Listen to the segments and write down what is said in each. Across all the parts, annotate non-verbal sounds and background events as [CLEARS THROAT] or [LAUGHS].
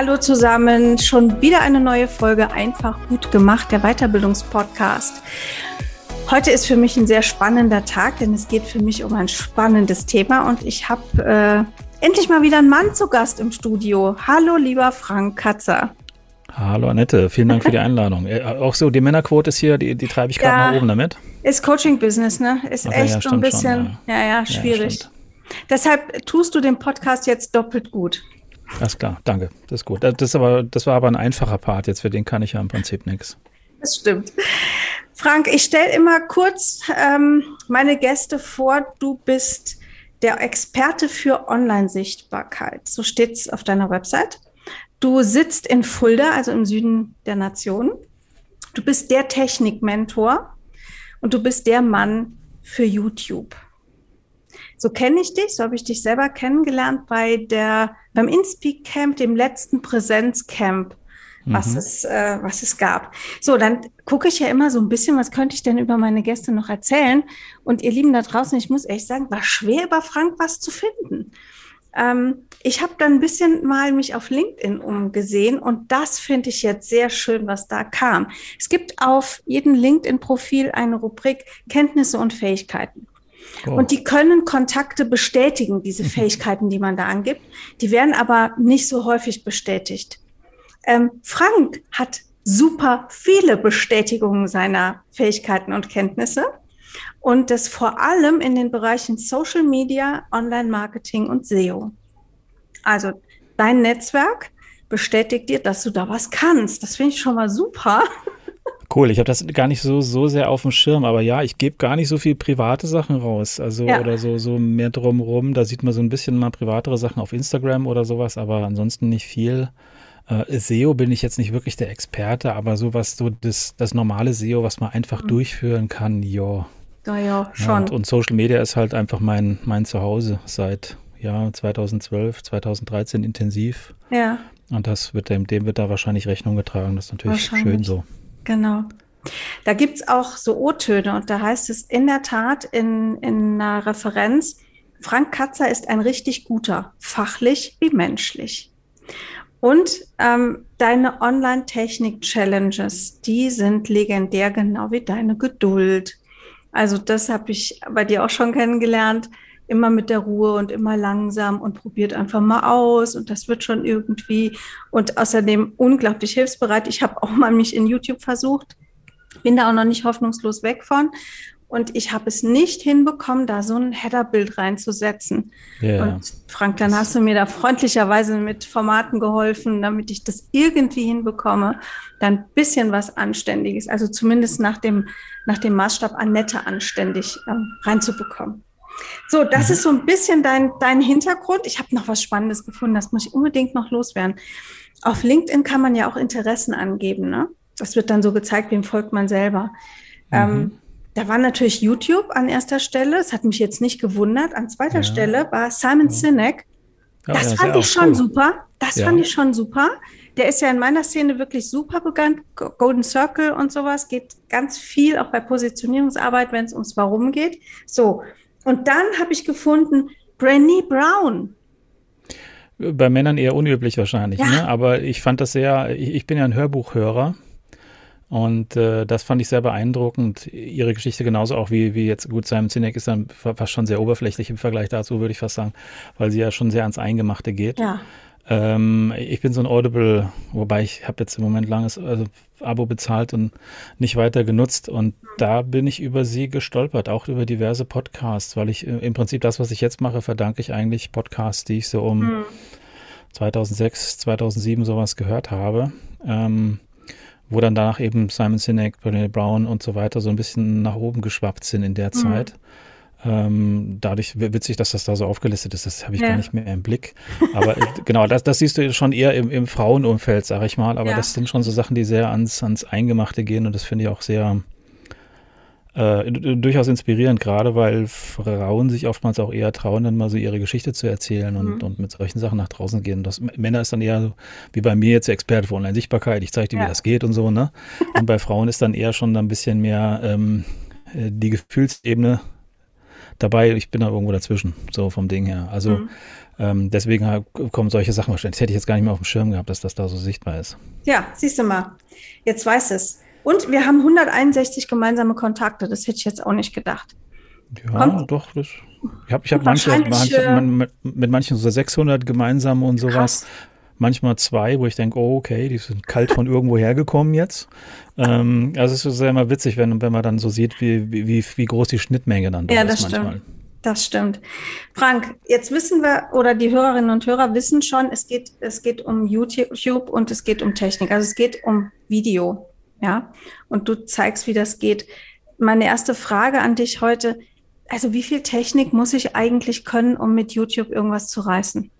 Hallo zusammen, schon wieder eine neue Folge Einfach gut gemacht, der Weiterbildungspodcast. Heute ist für mich ein sehr spannender Tag, denn es geht für mich um ein spannendes Thema und ich habe äh, endlich mal wieder einen Mann zu Gast im Studio. Hallo, lieber Frank Katzer. Hallo Annette, vielen Dank für die [LAUGHS] Einladung. Äh, auch so, die Männerquote ist hier, die, die treibe ich gerade ja, nach oben damit. Ist Coaching-Business, ne? Ist okay, echt ja, so ein bisschen, schon, ja. ja, ja, schwierig. Deshalb tust du den Podcast jetzt doppelt gut. Alles klar, danke. Das ist gut. Das, aber, das war aber ein einfacher Part jetzt, für den kann ich ja im Prinzip nichts. Das stimmt. Frank, ich stelle immer kurz ähm, meine Gäste vor. Du bist der Experte für Online-Sichtbarkeit. So steht es auf deiner Website. Du sitzt in Fulda, also im Süden der Nation. Du bist der Technikmentor und du bist der Mann für YouTube. So kenne ich dich, so habe ich dich selber kennengelernt bei der, beim Inspeak Camp, dem letzten Präsenzcamp, was, mhm. es, äh, was es gab. So, dann gucke ich ja immer so ein bisschen, was könnte ich denn über meine Gäste noch erzählen? Und ihr Lieben da draußen, ich muss echt sagen, war schwer über Frank was zu finden. Ähm, ich habe dann ein bisschen mal mich auf LinkedIn umgesehen und das finde ich jetzt sehr schön, was da kam. Es gibt auf jedem LinkedIn-Profil eine Rubrik Kenntnisse und Fähigkeiten. Oh. Und die können Kontakte bestätigen, diese mhm. Fähigkeiten, die man da angibt. Die werden aber nicht so häufig bestätigt. Ähm, Frank hat super viele Bestätigungen seiner Fähigkeiten und Kenntnisse und das vor allem in den Bereichen Social Media, Online Marketing und SEO. Also dein Netzwerk bestätigt dir, dass du da was kannst. Das finde ich schon mal super. [LAUGHS] Cool, ich habe das gar nicht so, so sehr auf dem Schirm, aber ja, ich gebe gar nicht so viel private Sachen raus. Also ja. oder so, so mehr drumrum. Da sieht man so ein bisschen mal privatere Sachen auf Instagram oder sowas, aber ansonsten nicht viel. Äh, SEO bin ich jetzt nicht wirklich der Experte, aber sowas, so das, das normale SEO, was man einfach mhm. durchführen kann, ja. Ja, ja, schon. Und, und, Social Media ist halt einfach mein, mein Zuhause seit ja, 2012, 2013 intensiv. Ja. Und das wird dem, dem wird da wahrscheinlich Rechnung getragen. Das ist natürlich schön so. Genau. Da gibt es auch so O-Töne und da heißt es in der Tat in, in einer Referenz, Frank Katzer ist ein richtig guter, fachlich wie menschlich. Und ähm, deine Online-Technik-Challenges, die sind legendär, genau wie deine Geduld. Also das habe ich bei dir auch schon kennengelernt immer mit der Ruhe und immer langsam und probiert einfach mal aus und das wird schon irgendwie und außerdem unglaublich hilfsbereit. Ich habe auch mal mich in YouTube versucht, bin da auch noch nicht hoffnungslos weg von und ich habe es nicht hinbekommen, da so ein Header-Bild reinzusetzen. Yeah. Und Frank, dann hast du mir da freundlicherweise mit Formaten geholfen, damit ich das irgendwie hinbekomme, dann ein bisschen was Anständiges, also zumindest nach dem, nach dem Maßstab Annette anständig äh, reinzubekommen. So, das mhm. ist so ein bisschen dein, dein Hintergrund. Ich habe noch was Spannendes gefunden, das muss ich unbedingt noch loswerden. Auf LinkedIn kann man ja auch Interessen angeben. Ne? Das wird dann so gezeigt, wem folgt man selber. Mhm. Ähm, da war natürlich YouTube an erster Stelle. Das hat mich jetzt nicht gewundert. An zweiter ja. Stelle war Simon Sinek. Das ja, fand ich schon cool. super. Das ja. fand ich schon super. Der ist ja in meiner Szene wirklich super bekannt. Golden Circle und sowas geht ganz viel, auch bei Positionierungsarbeit, wenn es ums Warum geht. So, und dann habe ich gefunden, Brené Brown. Bei Männern eher unüblich wahrscheinlich, ja. ne? aber ich fand das sehr, ich, ich bin ja ein Hörbuchhörer und äh, das fand ich sehr beeindruckend. Ihre Geschichte genauso auch wie, wie jetzt, gut, Simon Sinek ist dann fast schon sehr oberflächlich im Vergleich dazu, würde ich fast sagen, weil sie ja schon sehr ans Eingemachte geht. Ja. Ähm, ich bin so ein Audible, wobei ich habe jetzt im Moment langes also Abo bezahlt und nicht weiter genutzt. Und da bin ich über sie gestolpert, auch über diverse Podcasts, weil ich äh, im Prinzip das, was ich jetzt mache, verdanke ich eigentlich Podcasts, die ich so um mhm. 2006, 2007 sowas gehört habe. Ähm, wo dann danach eben Simon Sinek, Brené Brown und so weiter so ein bisschen nach oben geschwappt sind in der mhm. Zeit. Ähm, dadurch witzig, dass das da so aufgelistet ist, das habe ich ja. gar nicht mehr im Blick. Aber äh, [LAUGHS] genau, das, das siehst du schon eher im, im Frauenumfeld, sag ich mal. Aber ja. das sind schon so Sachen, die sehr ans, ans Eingemachte gehen und das finde ich auch sehr äh, durchaus inspirierend, gerade weil Frauen sich oftmals auch eher trauen, dann mal so ihre Geschichte zu erzählen und, mhm. und mit solchen Sachen nach draußen gehen. Das, Männer ist dann eher so, wie bei mir jetzt Experte für Online-Sichtbarkeit, ich zeige dir, ja. wie das geht und so, ne? Und bei Frauen ist dann eher schon ein bisschen mehr ähm, äh, die Gefühlsebene dabei. Ich bin da irgendwo dazwischen, so vom Ding her. Also mhm. ähm, deswegen kommen solche Sachen wahrscheinlich. Das hätte ich jetzt gar nicht mehr auf dem Schirm gehabt, dass das da so sichtbar ist. Ja, siehst du mal. Jetzt weiß es. Und wir haben 161 gemeinsame Kontakte. Das hätte ich jetzt auch nicht gedacht. Ja, Kommt, doch. Das, ich habe ich hab manche, manche äh, mit, manchen so 600 gemeinsame und sowas. Krass. Manchmal zwei, wo ich denke, oh, okay, die sind kalt von irgendwo hergekommen jetzt. Ähm, also es ist ja immer witzig, wenn, wenn man dann so sieht, wie, wie, wie groß die Schnittmenge dann ja, ist manchmal. Stimmt. Das stimmt. Frank, jetzt wissen wir, oder die Hörerinnen und Hörer wissen schon, es geht, es geht um YouTube und es geht um Technik. Also es geht um Video ja, und du zeigst, wie das geht. Meine erste Frage an dich heute, also wie viel Technik muss ich eigentlich können, um mit YouTube irgendwas zu reißen?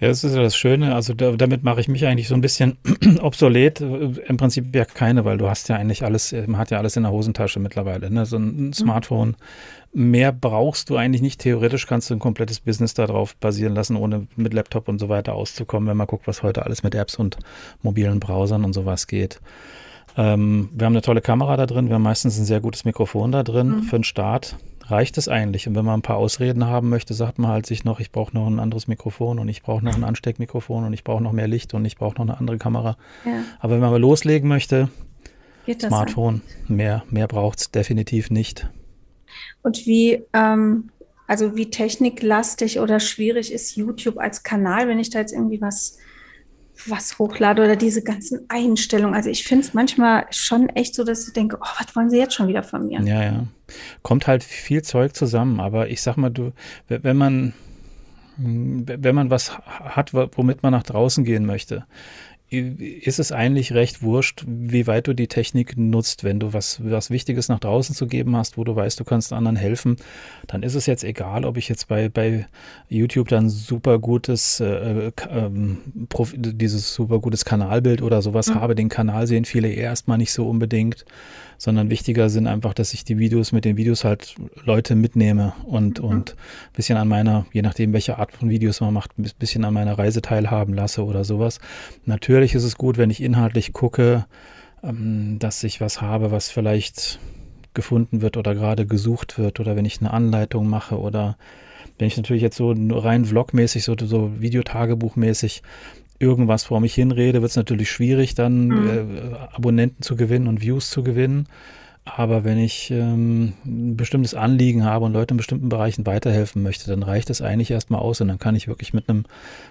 Ja, das ist ja das Schöne. Also da, damit mache ich mich eigentlich so ein bisschen [CLEARS THROAT] obsolet. Im Prinzip ja keine, weil du hast ja eigentlich alles, man hat ja alles in der Hosentasche mittlerweile. Ne? So ein mhm. Smartphone. Mehr brauchst du eigentlich nicht. Theoretisch kannst du ein komplettes Business darauf basieren lassen, ohne mit Laptop und so weiter auszukommen, wenn man guckt, was heute alles mit Apps und mobilen Browsern und sowas geht. Ähm, wir haben eine tolle Kamera da drin, wir haben meistens ein sehr gutes Mikrofon da drin mhm. für den Start reicht es eigentlich. Und wenn man ein paar Ausreden haben möchte, sagt man halt sich noch, ich brauche noch ein anderes Mikrofon und ich brauche noch ein Ansteckmikrofon und ich brauche noch mehr Licht und ich brauche noch eine andere Kamera. Ja. Aber wenn man mal loslegen möchte, Smartphone, mehr, mehr braucht es definitiv nicht. Und wie, ähm, also wie techniklastig oder schwierig ist YouTube als Kanal, wenn ich da jetzt irgendwie was was hochlade oder diese ganzen Einstellungen. Also ich finde es manchmal schon echt so, dass ich denke, oh, was wollen sie jetzt schon wieder von mir? Ja, ja. Kommt halt viel Zeug zusammen, aber ich sag mal, du, wenn man, wenn man was hat, womit man nach draußen gehen möchte, ist es eigentlich recht wurscht, wie weit du die Technik nutzt. Wenn du was, was Wichtiges nach draußen zu geben hast, wo du weißt, du kannst anderen helfen, dann ist es jetzt egal, ob ich jetzt bei, bei YouTube dann super gutes, äh, äh, dieses super gutes Kanalbild oder sowas mhm. habe. Den Kanal sehen viele erstmal nicht so unbedingt sondern wichtiger sind einfach, dass ich die Videos mit den Videos halt Leute mitnehme und, mhm. und ein bisschen an meiner, je nachdem, welche Art von Videos man macht, ein bisschen an meiner Reise teilhaben lasse oder sowas. Natürlich ist es gut, wenn ich inhaltlich gucke, ähm, dass ich was habe, was vielleicht gefunden wird oder gerade gesucht wird oder wenn ich eine Anleitung mache oder wenn ich natürlich jetzt so rein vlogmäßig, so, so Videotagebuchmäßig irgendwas vor mich hinrede, wird es natürlich schwierig, dann mhm. äh, Abonnenten zu gewinnen und Views zu gewinnen. Aber wenn ich ähm, ein bestimmtes Anliegen habe und Leute in bestimmten Bereichen weiterhelfen möchte, dann reicht es eigentlich erstmal aus und dann kann ich wirklich mit einem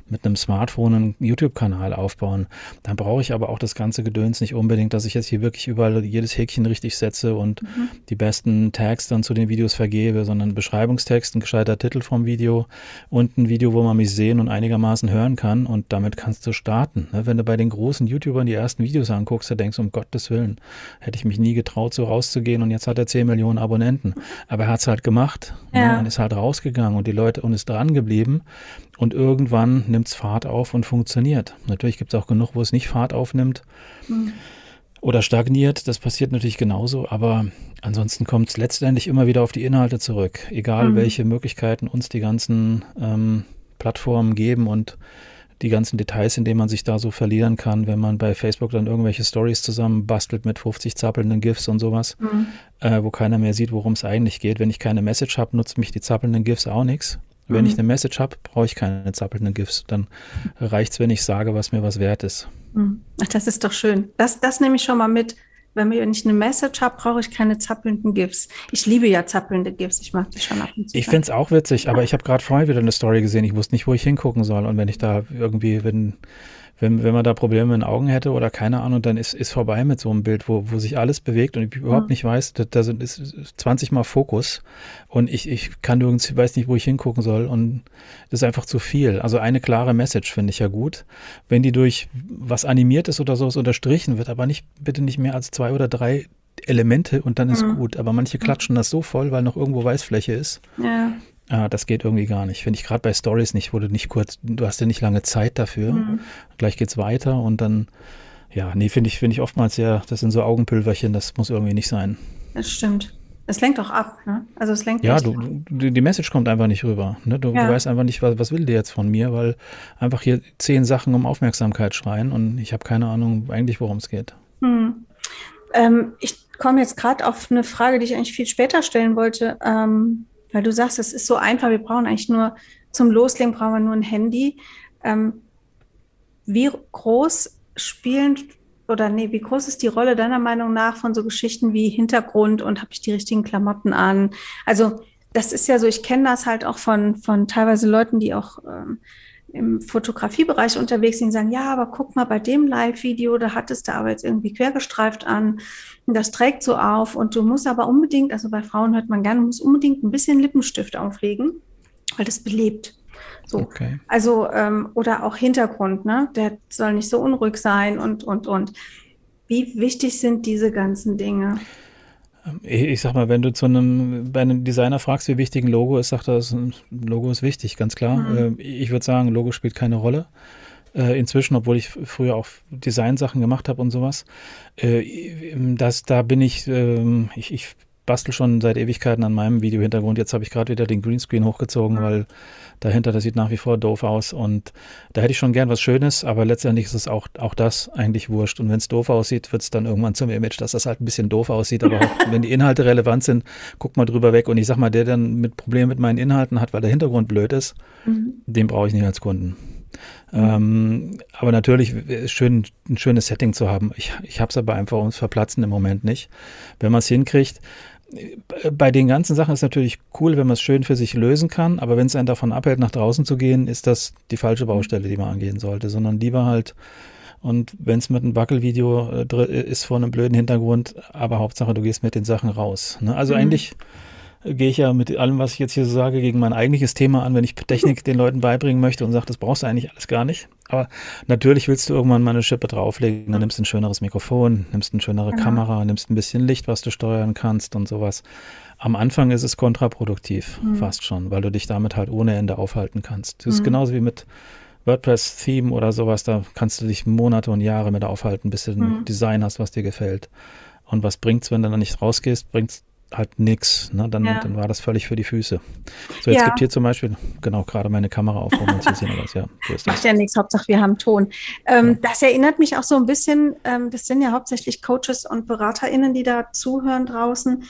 mit einem Smartphone einen YouTube-Kanal aufbauen. Dann brauche ich aber auch das ganze Gedöns nicht unbedingt, dass ich jetzt hier wirklich überall jedes Häkchen richtig setze und mhm. die besten Tags dann zu den Videos vergebe, sondern Beschreibungstext, ein gescheiter Titel vom Video und ein Video, wo man mich sehen und einigermaßen hören kann und damit kannst du starten. Ne? Wenn du bei den großen YouTubern die ersten Videos anguckst, da denkst du, um Gottes Willen, hätte ich mich nie getraut, so raus rauszugehen und jetzt hat er 10 Millionen Abonnenten. Aber er hat es halt gemacht ne, ja. ne, und ist halt rausgegangen und die Leute und ist dran geblieben. Und irgendwann nimmt es Fahrt auf und funktioniert. Natürlich gibt es auch genug, wo es nicht Fahrt aufnimmt. Mhm. Oder stagniert, das passiert natürlich genauso, aber ansonsten kommt es letztendlich immer wieder auf die Inhalte zurück, egal mhm. welche Möglichkeiten uns die ganzen ähm, Plattformen geben und die ganzen Details, in denen man sich da so verlieren kann, wenn man bei Facebook dann irgendwelche Stories zusammen bastelt mit 50 zappelnden GIFs und sowas, mhm. äh, wo keiner mehr sieht, worum es eigentlich geht. Wenn ich keine Message habe, nutzt mich die zappelnden GIFs auch nichts. Wenn mhm. ich eine Message habe, brauche ich keine zappelnden GIFs. Dann reicht es, wenn ich sage, was mir was wert ist. Mhm. Ach, das ist doch schön. Das, das nehme ich schon mal mit wenn ich eine Message habe, brauche ich keine zappelnden GIFs. Ich liebe ja zappelnde GIFs. Ich mag die schon ab und zu. Ich finde es auch witzig, aber ich habe gerade vorhin wieder eine Story gesehen. Ich wusste nicht, wo ich hingucken soll. Und wenn ich da irgendwie, wenn wenn, wenn man da Probleme in den Augen hätte oder keine Ahnung, dann ist, ist vorbei mit so einem Bild, wo, wo sich alles bewegt und ich überhaupt mhm. nicht weiß, da, da sind, ist 20 Mal Fokus und ich, ich kann nirgends, weiß nicht, wo ich hingucken soll und das ist einfach zu viel. Also eine klare Message finde ich ja gut. Wenn die durch was Animiertes oder sowas unterstrichen wird, aber nicht, bitte nicht mehr als zwei oder drei Elemente und dann ist mhm. gut. Aber manche klatschen das so voll, weil noch irgendwo Weißfläche ist. Ja. Ah, das geht irgendwie gar nicht. Finde ich gerade bei Stories nicht, wo du nicht kurz, du hast ja nicht lange Zeit dafür. Mhm. Gleich geht's weiter und dann, ja, nee, finde ich, finde ich oftmals sehr, das sind so Augenpülverchen, das muss irgendwie nicht sein. Das stimmt. Es lenkt auch ab, ne? Also es lenkt Ja, du, du, die Message kommt einfach nicht rüber. Ne? Du, ja. du, weißt einfach nicht, was, was will die jetzt von mir, weil einfach hier zehn Sachen um Aufmerksamkeit schreien und ich habe keine Ahnung eigentlich, worum es geht. Hm. Ähm, ich komme jetzt gerade auf eine Frage, die ich eigentlich viel später stellen wollte. Ähm, weil du sagst, es ist so einfach, wir brauchen eigentlich nur zum Loslegen brauchen wir nur ein Handy. Ähm, wie groß spielen oder nee, wie groß ist die Rolle deiner Meinung nach von so Geschichten wie Hintergrund und habe ich die richtigen Klamotten an? Also das ist ja so, ich kenne das halt auch von, von teilweise Leuten, die auch ähm, im Fotografiebereich unterwegs sind, sagen, ja, aber guck mal, bei dem Live-Video, da hattest du aber jetzt irgendwie quergestreift an und das trägt so auf und du musst aber unbedingt, also bei Frauen hört man gerne, muss unbedingt ein bisschen Lippenstift auflegen, weil das belebt. So. Okay. Also, ähm, oder auch Hintergrund, ne? Der soll nicht so unruhig sein und, und, und. Wie wichtig sind diese ganzen Dinge? Ich sag mal, wenn du zu einem, bei einem Designer fragst, wie wichtig ein Logo ist, sagt er, Logo ist wichtig, ganz klar. Mhm. Äh, ich würde sagen, Logo spielt keine Rolle. Äh, inzwischen, obwohl ich früher auch Designsachen gemacht habe und sowas. Äh, das, da bin ich, ähm, ich, ich bastel schon seit Ewigkeiten an meinem Videohintergrund. Jetzt habe ich gerade wieder den Greenscreen hochgezogen, mhm. weil dahinter, das sieht nach wie vor doof aus. Und da hätte ich schon gern was Schönes, aber letztendlich ist es auch, auch das eigentlich wurscht. Und wenn es doof aussieht, wird es dann irgendwann zum Image, dass das halt ein bisschen doof aussieht. Aber auch, [LAUGHS] wenn die Inhalte relevant sind, guck mal drüber weg. Und ich sag mal, der dann mit Problemen mit meinen Inhalten hat, weil der Hintergrund blöd ist, mhm. den brauche ich nicht als Kunden. Mhm. Ähm, aber natürlich ist schön, ein schönes Setting zu haben. Ich, ich habe es aber einfach ums Verplatzen im Moment nicht. Wenn man es hinkriegt, bei den ganzen Sachen ist natürlich cool, wenn man es schön für sich lösen kann, aber wenn es einen davon abhält, nach draußen zu gehen, ist das die falsche Baustelle, die man angehen sollte, sondern lieber halt, und wenn es mit einem Wackelvideo äh, ist vor einem blöden Hintergrund, aber Hauptsache, du gehst mit den Sachen raus. Ne? Also mhm. eigentlich gehe ich ja mit allem, was ich jetzt hier so sage, gegen mein eigentliches Thema an, wenn ich Technik den Leuten beibringen möchte und sage, das brauchst du eigentlich alles gar nicht. Aber natürlich willst du irgendwann mal eine Schippe drauflegen, dann nimmst du ein schöneres Mikrofon, nimmst eine schönere genau. Kamera, nimmst ein bisschen Licht, was du steuern kannst und sowas. Am Anfang ist es kontraproduktiv, mhm. fast schon, weil du dich damit halt ohne Ende aufhalten kannst. Das mhm. ist genauso wie mit WordPress-Theme oder sowas, da kannst du dich Monate und Jahre mit aufhalten, bis du ein mhm. Design hast, was dir gefällt. Und was bringt's, wenn du dann nicht rausgehst? Bringt's halt nichts. Ne? Dann, ja. dann war das völlig für die Füße. So, jetzt ja. gibt hier zum Beispiel, genau, gerade meine Kamera auf, man sie sehen, aber ja, so ist das. Macht ja nichts, Hauptsache wir haben Ton. Ähm, ja. Das erinnert mich auch so ein bisschen, ähm, das sind ja hauptsächlich Coaches und BeraterInnen, die da zuhören draußen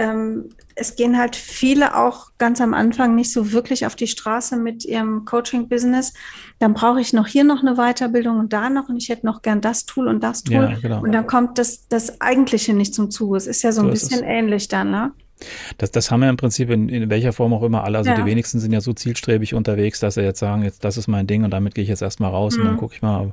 ähm, es gehen halt viele auch ganz am Anfang nicht so wirklich auf die Straße mit ihrem Coaching-Business. Dann brauche ich noch hier noch eine Weiterbildung und da noch und ich hätte noch gern das Tool und das Tool. Ja, genau. Und dann kommt das, das Eigentliche nicht zum Zuge. Es ist ja so, so ein bisschen ähnlich dann, ne? Das, das haben wir im Prinzip in, in welcher Form auch immer alle. Also ja. die wenigsten sind ja so zielstrebig unterwegs, dass sie jetzt sagen, jetzt das ist mein Ding und damit gehe ich jetzt erstmal raus mhm. und dann mhm. gucke ich mal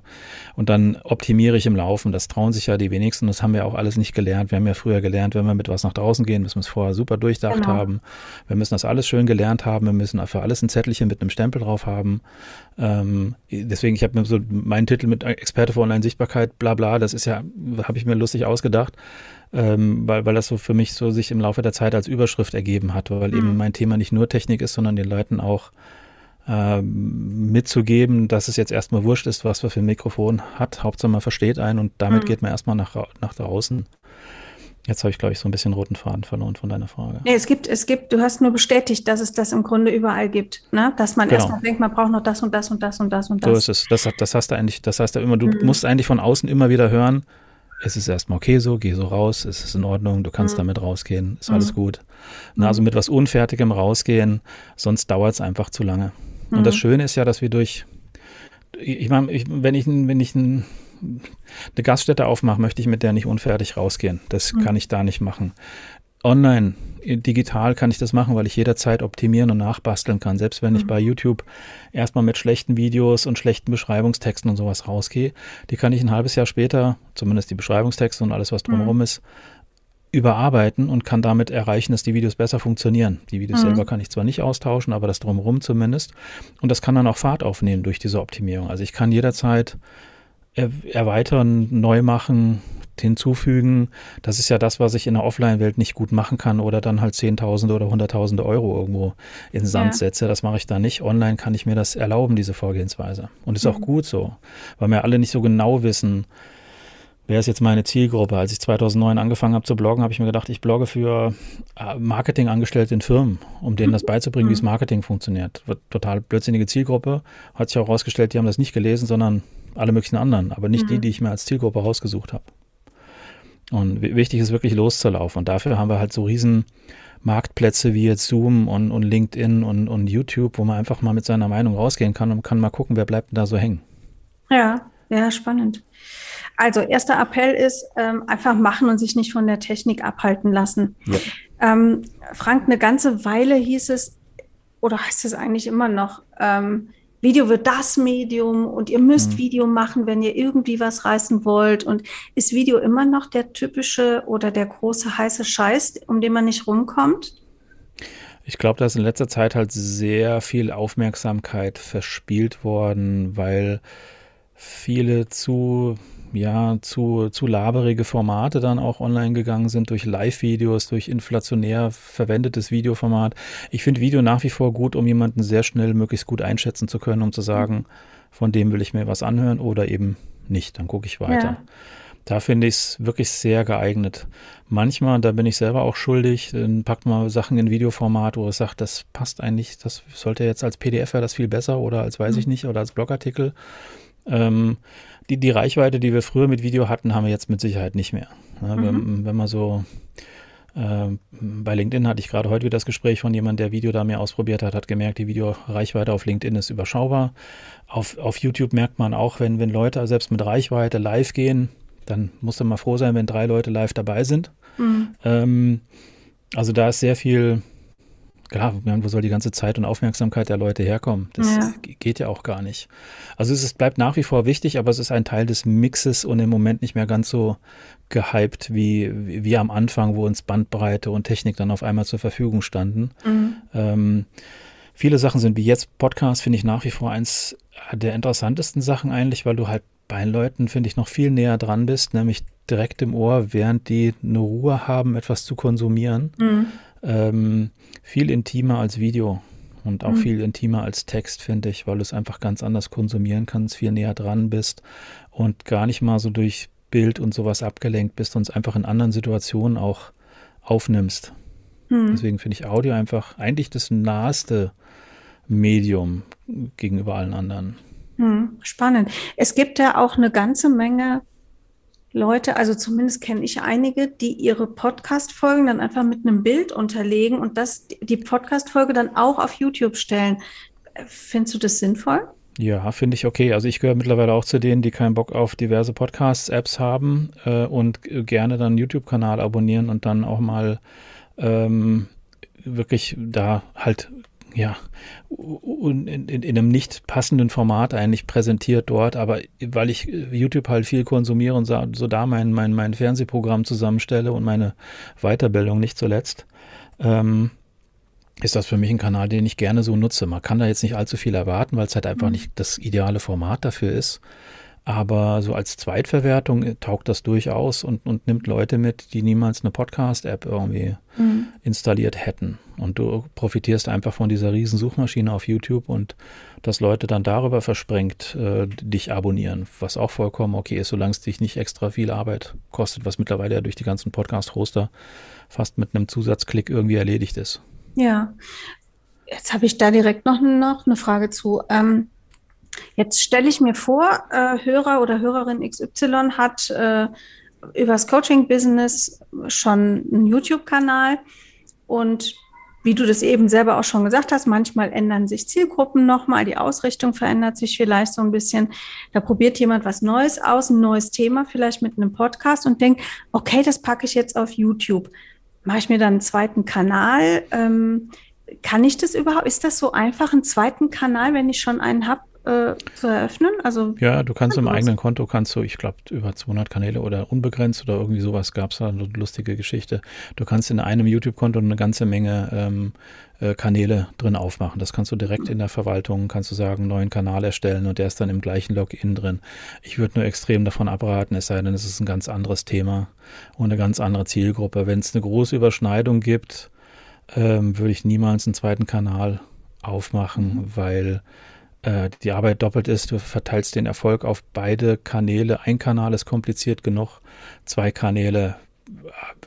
und dann optimiere ich im Laufen. Das trauen sich ja die wenigsten. Das haben wir auch alles nicht gelernt. Wir haben ja früher gelernt, wenn wir mit was nach draußen gehen, müssen wir es vorher super durchdacht genau. haben. Wir müssen das alles schön gelernt haben. Wir müssen für alles ein Zettelchen mit einem Stempel drauf haben. Ähm, deswegen, ich habe mir so meinen Titel mit Experte für Online-Sichtbarkeit, bla bla, das ist ja, habe ich mir lustig ausgedacht ähm, weil, weil das so für mich so sich im Laufe der Zeit als Überschrift ergeben hat, weil mhm. eben mein Thema nicht nur Technik ist, sondern den Leuten auch ähm, mitzugeben, dass es jetzt erstmal wurscht ist, was man für ein Mikrofon hat. Hauptsache man versteht einen und damit mhm. geht man erstmal nach, nach draußen. Jetzt habe ich, glaube ich, so ein bisschen roten Faden verloren von deiner Frage. Nee, es gibt, es gibt, du hast nur bestätigt, dass es das im Grunde überall gibt. Ne? Dass man genau. erstmal denkt, man braucht noch das und das und das und das und das. So ist es. Das, das hast du eigentlich, das heißt ja immer, du mhm. musst eigentlich von außen immer wieder hören, es ist erstmal okay so, geh so raus, es ist in Ordnung, du kannst mhm. damit rausgehen, ist mhm. alles gut. Na, also mit was Unfertigem rausgehen, sonst dauert es einfach zu lange. Mhm. Und das mhm. Schöne ist ja, dass wir durch, ich meine, ich, wenn ich, wenn ich ein, eine Gaststätte aufmache, möchte ich mit der nicht unfertig rausgehen. Das mhm. kann ich da nicht machen. Online digital kann ich das machen, weil ich jederzeit optimieren und nachbasteln kann. Selbst wenn mhm. ich bei YouTube erstmal mit schlechten Videos und schlechten Beschreibungstexten und sowas rausgehe, die kann ich ein halbes Jahr später, zumindest die Beschreibungstexte und alles, was drumherum mhm. ist, überarbeiten und kann damit erreichen, dass die Videos besser funktionieren. Die Videos mhm. selber kann ich zwar nicht austauschen, aber das drumherum zumindest. Und das kann dann auch Fahrt aufnehmen durch diese Optimierung. Also ich kann jederzeit erweitern, neu machen, hinzufügen. Das ist ja das, was ich in der Offline-Welt nicht gut machen kann oder dann halt Zehntausende oder Hunderttausende Euro irgendwo in Sand ja. setze. Das mache ich da nicht. Online kann ich mir das erlauben, diese Vorgehensweise. Und ist mhm. auch gut so, weil wir alle nicht so genau wissen, wer ist jetzt meine Zielgruppe? Als ich 2009 angefangen habe zu bloggen, habe ich mir gedacht, ich blogge für äh, Marketingangestellte in Firmen, um denen das beizubringen, wie das mhm. Marketing funktioniert. Total blödsinnige Zielgruppe. Hat sich auch herausgestellt, die haben das nicht gelesen, sondern alle möglichen anderen, aber nicht mhm. die, die ich mir als Zielgruppe rausgesucht habe. Und wichtig ist wirklich loszulaufen. Und dafür haben wir halt so riesen Marktplätze wie jetzt Zoom und, und LinkedIn und, und YouTube, wo man einfach mal mit seiner Meinung rausgehen kann und kann mal gucken, wer bleibt denn da so hängen. Ja, ja, spannend. Also erster Appell ist ähm, einfach machen und sich nicht von der Technik abhalten lassen. Ja. Ähm, Frank, eine ganze Weile hieß es, oder heißt es eigentlich immer noch, ähm, Video wird das Medium und ihr müsst mhm. Video machen, wenn ihr irgendwie was reißen wollt. Und ist Video immer noch der typische oder der große heiße Scheiß, um den man nicht rumkommt? Ich glaube, da ist in letzter Zeit halt sehr viel Aufmerksamkeit verspielt worden, weil viele zu ja, zu, zu laberige Formate dann auch online gegangen sind, durch Live-Videos, durch inflationär verwendetes Videoformat. Ich finde Video nach wie vor gut, um jemanden sehr schnell möglichst gut einschätzen zu können, um zu sagen, von dem will ich mir was anhören oder eben nicht, dann gucke ich weiter. Ja. Da finde ich es wirklich sehr geeignet. Manchmal, da bin ich selber auch schuldig, dann packt man Sachen in Videoformat, wo es sagt, das passt eigentlich, das sollte jetzt als PDF wäre das viel besser oder als weiß ich mhm. nicht oder als Blogartikel. Ähm, die, die Reichweite, die wir früher mit Video hatten, haben wir jetzt mit Sicherheit nicht mehr. Ja, mhm. wenn, wenn man so äh, bei LinkedIn hatte ich gerade heute wieder das Gespräch von jemandem, der Video da mehr ausprobiert hat, hat gemerkt, die Videoreichweite auf LinkedIn ist überschaubar. Auf, auf YouTube merkt man auch, wenn, wenn Leute selbst mit Reichweite live gehen, dann muss man mal froh sein, wenn drei Leute live dabei sind. Mhm. Ähm, also da ist sehr viel klar, wo soll die ganze Zeit und Aufmerksamkeit der Leute herkommen? Das ja. geht ja auch gar nicht. Also es ist, bleibt nach wie vor wichtig, aber es ist ein Teil des Mixes und im Moment nicht mehr ganz so gehypt wie, wie am Anfang, wo uns Bandbreite und Technik dann auf einmal zur Verfügung standen. Mhm. Ähm, viele Sachen sind wie jetzt Podcast, finde ich nach wie vor eins der interessantesten Sachen eigentlich, weil du halt bei den Leuten, finde ich, noch viel näher dran bist, nämlich direkt im Ohr, während die eine Ruhe haben, etwas zu konsumieren. Mhm ähm, viel intimer als Video und auch mhm. viel intimer als Text, finde ich, weil du es einfach ganz anders konsumieren kannst, viel näher dran bist und gar nicht mal so durch Bild und sowas abgelenkt bist und es einfach in anderen Situationen auch aufnimmst. Mhm. Deswegen finde ich Audio einfach eigentlich das naheste Medium gegenüber allen anderen. Mhm. Spannend. Es gibt ja auch eine ganze Menge Leute, also zumindest kenne ich einige, die ihre Podcast-Folgen dann einfach mit einem Bild unterlegen und das, die Podcast-Folge dann auch auf YouTube stellen. Findest du das sinnvoll? Ja, finde ich okay. Also ich gehöre mittlerweile auch zu denen, die keinen Bock auf diverse Podcasts-Apps haben äh, und gerne dann YouTube-Kanal abonnieren und dann auch mal ähm, wirklich da halt ja, in, in, in, einem nicht passenden Format eigentlich präsentiert dort, aber weil ich YouTube halt viel konsumiere und so, so da mein, mein, mein Fernsehprogramm zusammenstelle und meine Weiterbildung nicht zuletzt, ähm, ist das für mich ein Kanal, den ich gerne so nutze. Man kann da jetzt nicht allzu viel erwarten, weil es halt einfach mhm. nicht das ideale Format dafür ist. Aber so als Zweitverwertung äh, taugt das durchaus und, und nimmt Leute mit, die niemals eine Podcast-App irgendwie mhm. installiert hätten. Und du profitierst einfach von dieser riesen Suchmaschine auf YouTube und dass Leute dann darüber versprengt äh, dich abonnieren, was auch vollkommen okay ist, solange es dich nicht extra viel Arbeit kostet, was mittlerweile ja durch die ganzen Podcast-Hoster fast mit einem Zusatzklick irgendwie erledigt ist. Ja, jetzt habe ich da direkt noch, noch eine Frage zu. Ähm Jetzt stelle ich mir vor, äh, Hörer oder Hörerin XY hat äh, übers Coaching-Business schon einen YouTube-Kanal und wie du das eben selber auch schon gesagt hast, manchmal ändern sich Zielgruppen nochmal, die Ausrichtung verändert sich vielleicht so ein bisschen. Da probiert jemand was Neues aus, ein neues Thema vielleicht mit einem Podcast und denkt, okay, das packe ich jetzt auf YouTube. Mache ich mir dann einen zweiten Kanal? Ähm, kann ich das überhaupt? Ist das so einfach, einen zweiten Kanal, wenn ich schon einen habe, äh, zu eröffnen? Also ja, du kannst im eigenen Konto kannst du, ich glaube, über 200 Kanäle oder unbegrenzt oder irgendwie sowas gab es da, eine lustige Geschichte. Du kannst in einem YouTube-Konto eine ganze Menge ähm, äh, Kanäle drin aufmachen. Das kannst du direkt in der Verwaltung, kannst du sagen, neuen Kanal erstellen und der ist dann im gleichen Login drin. Ich würde nur extrem davon abraten, es sei denn, es ist ein ganz anderes Thema und eine ganz andere Zielgruppe. Wenn es eine große Überschneidung gibt, ähm, würde ich niemals einen zweiten Kanal aufmachen, mhm. weil äh, die Arbeit doppelt ist. Du verteilst den Erfolg auf beide Kanäle. Ein Kanal ist kompliziert genug, zwei Kanäle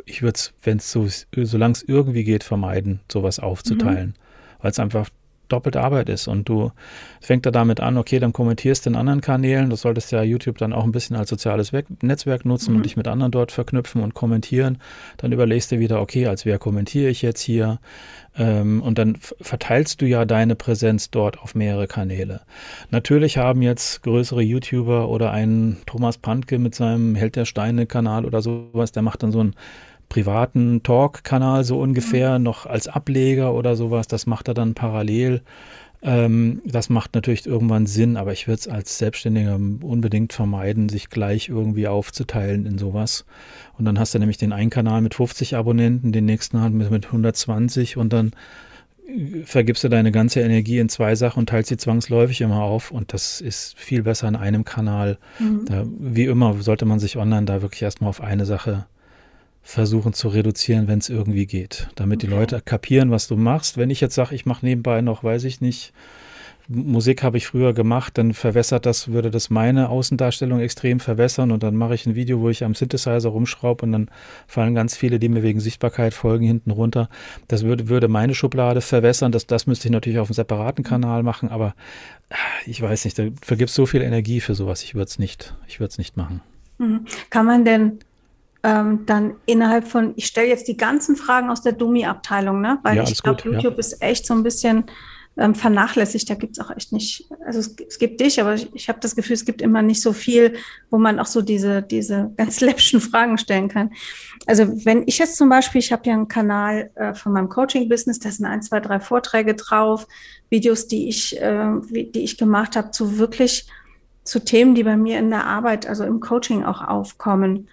ich würde es, wenn es so, solange es irgendwie geht, vermeiden, sowas aufzuteilen. Mhm. Weil es einfach doppelte Arbeit ist. Und du fängst da damit an, okay, dann kommentierst du in anderen Kanälen. Du solltest ja YouTube dann auch ein bisschen als soziales Netzwerk nutzen mhm. und dich mit anderen dort verknüpfen und kommentieren. Dann überlegst du wieder, okay, als wer kommentiere ich jetzt hier? Ähm, und dann verteilst du ja deine Präsenz dort auf mehrere Kanäle. Natürlich haben jetzt größere YouTuber oder ein Thomas Pantke mit seinem Held der Steine-Kanal oder sowas, der macht dann so ein privaten Talk-Kanal so ungefähr mhm. noch als Ableger oder sowas. Das macht er dann parallel. Ähm, das macht natürlich irgendwann Sinn, aber ich würde es als Selbstständiger unbedingt vermeiden, sich gleich irgendwie aufzuteilen in sowas. Und dann hast du nämlich den einen Kanal mit 50 Abonnenten, den nächsten halt mit, mit 120 und dann äh, vergibst du deine ganze Energie in zwei Sachen und teilst sie zwangsläufig immer auf. Und das ist viel besser in einem Kanal. Mhm. Da, wie immer sollte man sich online da wirklich erstmal auf eine Sache versuchen zu reduzieren, wenn es irgendwie geht, damit okay. die Leute kapieren, was du machst. Wenn ich jetzt sage, ich mache nebenbei noch, weiß ich nicht, Musik habe ich früher gemacht, dann verwässert das, würde das meine Außendarstellung extrem verwässern und dann mache ich ein Video, wo ich am Synthesizer rumschraube und dann fallen ganz viele, die mir wegen Sichtbarkeit folgen, hinten runter. Das würde, würde meine Schublade verwässern. Das, das müsste ich natürlich auf einem separaten Kanal machen, aber ah, ich weiß nicht, da vergibst so viel Energie für sowas. Ich würde es nicht, ich würde es nicht machen. Mhm. Kann man denn ähm, dann innerhalb von, ich stelle jetzt die ganzen Fragen aus der Dummy-Abteilung, ne? weil ja, ich glaube, YouTube ja. ist echt so ein bisschen ähm, vernachlässigt. Da gibt es auch echt nicht, also es, es gibt dich, aber ich, ich habe das Gefühl, es gibt immer nicht so viel, wo man auch so diese, diese ganz [LAUGHS] läppischen Fragen stellen kann. Also wenn ich jetzt zum Beispiel, ich habe ja einen Kanal äh, von meinem Coaching-Business, da sind ein, zwei, drei Vorträge drauf, Videos, die ich, äh, wie, die ich gemacht habe, zu wirklich zu Themen, die bei mir in der Arbeit, also im Coaching auch aufkommen.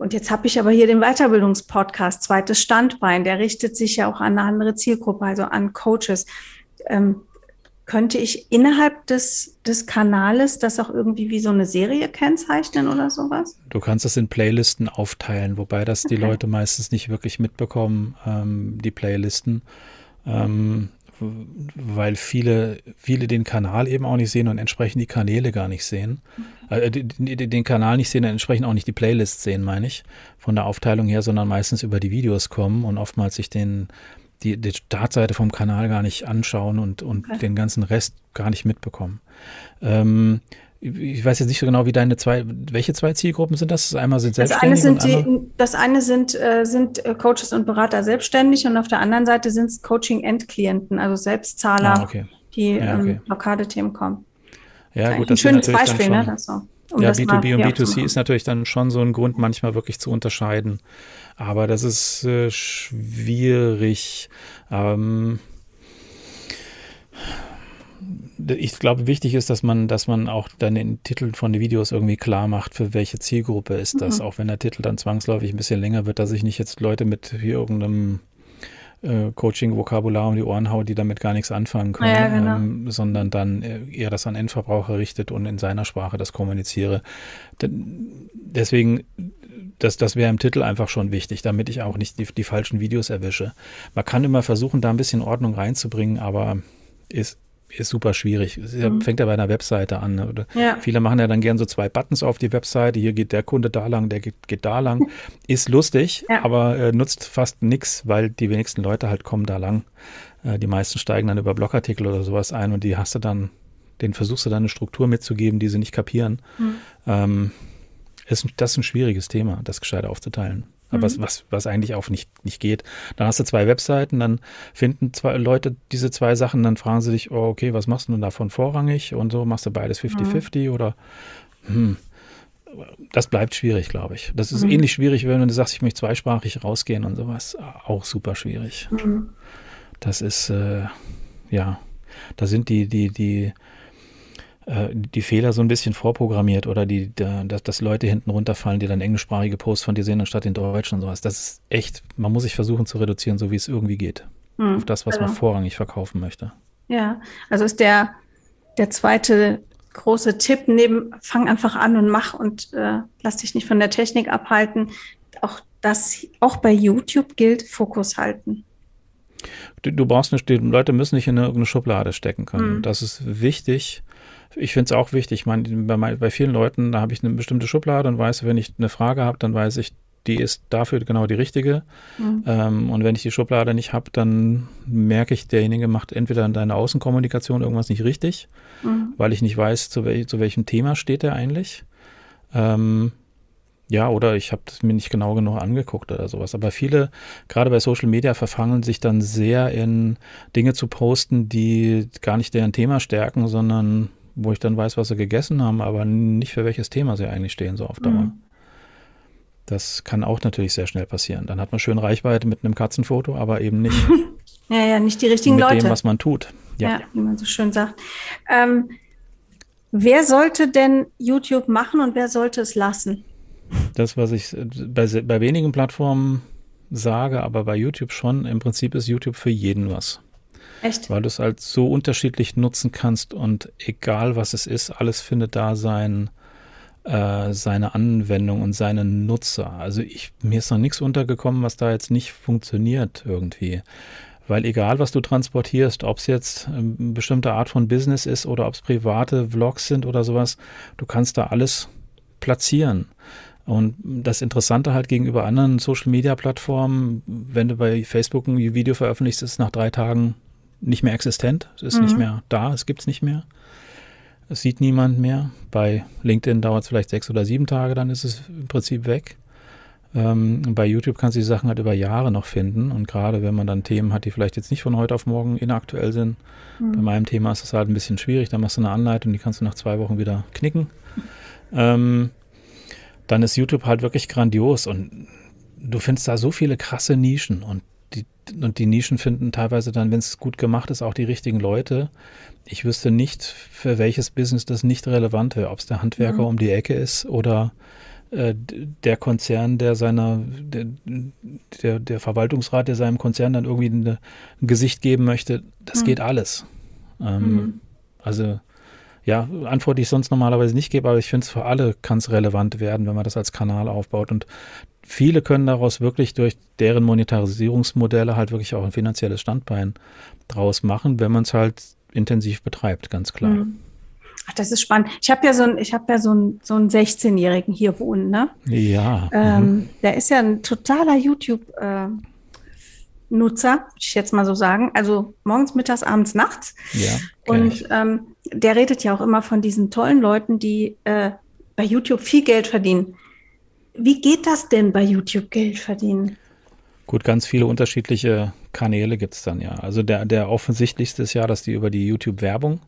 Und jetzt habe ich aber hier den Weiterbildungspodcast, zweites Standbein, der richtet sich ja auch an eine andere Zielgruppe, also an Coaches. Ähm, könnte ich innerhalb des, des Kanales das auch irgendwie wie so eine Serie kennzeichnen oder sowas? Du kannst das in Playlisten aufteilen, wobei das okay. die Leute meistens nicht wirklich mitbekommen, ähm, die Playlisten. Ähm, weil viele, viele den Kanal eben auch nicht sehen und entsprechend die Kanäle gar nicht sehen. Äh, den Kanal nicht sehen und entsprechend auch nicht die Playlist sehen, meine ich, von der Aufteilung her, sondern meistens über die Videos kommen und oftmals sich den, die, die Startseite vom Kanal gar nicht anschauen und, und okay. den ganzen Rest gar nicht mitbekommen. Ähm, ich weiß jetzt nicht so genau, wie deine zwei, welche zwei Zielgruppen sind das? Einmal sind Selbstständige. Das eine sind, die, das eine sind, äh, sind äh, Coaches und Berater selbstständig und auf der anderen Seite sind es Coaching-Endklienten, also Selbstzahler, ah, okay. die ja, okay. ähm, Blockadethemen kommen. Ja, gut, das ein schönes Beispiel, schon, ne? Das so, um ja, B2B und B2C ist natürlich dann schon so ein Grund, manchmal wirklich zu unterscheiden. Aber das ist äh, schwierig. Ähm, ich glaube, wichtig ist, dass man, dass man auch dann den Titel von den Videos irgendwie klar macht, für welche Zielgruppe ist das. Mhm. Auch wenn der Titel dann zwangsläufig ein bisschen länger wird, dass ich nicht jetzt Leute mit hier irgendeinem äh, Coaching-Vokabular um die Ohren haue, die damit gar nichts anfangen können, ja, genau. ähm, sondern dann eher das an Endverbraucher richtet und in seiner Sprache das kommuniziere. deswegen das, das wäre im Titel einfach schon wichtig, damit ich auch nicht die, die falschen Videos erwische. Man kann immer versuchen, da ein bisschen Ordnung reinzubringen, aber ist ist super schwierig. Mhm. fängt ja bei einer Webseite an. Ne? Ja. Viele machen ja dann gern so zwei Buttons auf die Webseite. Hier geht der Kunde da lang, der geht, geht da lang. [LAUGHS] Ist lustig, ja. aber äh, nutzt fast nichts, weil die wenigsten Leute halt kommen da lang. Äh, die meisten steigen dann über Blogartikel oder sowas ein und die hast du dann, den versuchst du dann eine Struktur mitzugeben, die sie nicht kapieren. Mhm. Ähm, ist, das ist ein schwieriges Thema, das gescheit aufzuteilen mhm. was, was, was eigentlich auch nicht, nicht geht. Dann hast du zwei Webseiten, dann finden zwei Leute diese zwei Sachen, dann fragen sie dich, oh, okay, was machst du denn davon vorrangig? Und so machst du beides 50-50 mhm. oder hm, das bleibt schwierig, glaube ich. Das ist mhm. ähnlich schwierig, wenn du sagst, ich möchte zweisprachig rausgehen und sowas. Auch super schwierig. Mhm. Das ist, äh, ja, da sind die, die, die die Fehler so ein bisschen vorprogrammiert oder die, dass, dass Leute hinten runterfallen, die dann englischsprachige Posts von dir sehen anstatt in Deutsch und sowas. Das ist echt, man muss sich versuchen zu reduzieren, so wie es irgendwie geht. Hm, auf das, was also. man vorrangig verkaufen möchte. Ja, also ist der, der zweite große Tipp neben, fang einfach an und mach und äh, lass dich nicht von der Technik abhalten. Auch das, auch bei YouTube gilt, Fokus halten. Du, du brauchst nicht, die Leute müssen nicht in irgendeine Schublade stecken können. Mhm. Das ist wichtig. Ich finde es auch wichtig. Ich meine, bei, bei vielen Leuten, da habe ich eine bestimmte Schublade und weiß, wenn ich eine Frage habe, dann weiß ich, die ist dafür genau die richtige. Mhm. Ähm, und wenn ich die Schublade nicht habe, dann merke ich, derjenige macht entweder in deiner Außenkommunikation irgendwas nicht richtig, mhm. weil ich nicht weiß, zu, wel zu, welchem Thema steht er eigentlich. Ähm, ja, oder ich habe es mir nicht genau genug angeguckt oder sowas. Aber viele, gerade bei Social Media, verfangen sich dann sehr in Dinge zu posten, die gar nicht deren Thema stärken, sondern wo ich dann weiß, was sie gegessen haben, aber nicht für welches Thema sie eigentlich stehen, so auf Dauer. Mhm. Das kann auch natürlich sehr schnell passieren. Dann hat man schön Reichweite mit einem Katzenfoto, aber eben nicht. [LAUGHS] ja, ja, nicht die richtigen mit Leute. Mit dem, was man tut. Ja. ja, wie man so schön sagt. Ähm, wer sollte denn YouTube machen und wer sollte es lassen? Das, was ich bei, bei wenigen Plattformen sage, aber bei YouTube schon, im Prinzip ist YouTube für jeden was. Echt? Weil du es halt so unterschiedlich nutzen kannst und egal was es ist, alles findet da sein, äh, seine Anwendung und seine Nutzer. Also ich, mir ist noch nichts untergekommen, was da jetzt nicht funktioniert irgendwie. Weil egal, was du transportierst, ob es jetzt eine ähm, bestimmte Art von Business ist oder ob es private Vlogs sind oder sowas, du kannst da alles platzieren. Und das Interessante halt gegenüber anderen Social-Media-Plattformen, wenn du bei Facebook ein Video veröffentlichst, ist nach drei Tagen nicht mehr existent, es ist mhm. nicht mehr da, es gibt es nicht mehr. Es sieht niemand mehr. Bei LinkedIn dauert es vielleicht sechs oder sieben Tage, dann ist es im Prinzip weg. Ähm, bei YouTube kannst du die Sachen halt über Jahre noch finden. Und gerade wenn man dann Themen hat, die vielleicht jetzt nicht von heute auf morgen inaktuell sind, mhm. bei meinem Thema ist es halt ein bisschen schwierig. Da machst du eine Anleitung, die kannst du nach zwei Wochen wieder knicken. Ähm, dann ist YouTube halt wirklich grandios und du findest da so viele krasse Nischen und die, und die Nischen finden teilweise dann, wenn es gut gemacht ist, auch die richtigen Leute. Ich wüsste nicht, für welches Business das nicht relevant wäre, ob es der Handwerker mhm. um die Ecke ist oder äh, der Konzern, der seiner, der, der, der, Verwaltungsrat, der seinem Konzern dann irgendwie eine, ein Gesicht geben möchte. Das mhm. geht alles. Ähm, mhm. Also ja, Antwort, die ich sonst normalerweise nicht gebe, aber ich finde es für alle kann es relevant werden, wenn man das als Kanal aufbaut. Und viele können daraus wirklich durch deren Monetarisierungsmodelle halt wirklich auch ein finanzielles Standbein draus machen, wenn man es halt intensiv betreibt, ganz klar. Mhm. Ach, das ist spannend. Ich habe ja so einen, ich habe ja so einen, so einen 16-Jährigen hier wohnen, ne? Ja. Ähm, mhm. Der ist ja ein totaler YouTube, äh, Nutzer, würde ich jetzt mal so sagen. Also morgens, mittags, abends, nachts. Ja, und ähm, der redet ja auch immer von diesen tollen Leuten, die äh, bei YouTube viel Geld verdienen. Wie geht das denn bei YouTube Geld verdienen? Gut, ganz viele unterschiedliche Kanäle gibt es dann ja. Also der, der offensichtlichste ist ja, dass die über die YouTube-Werbung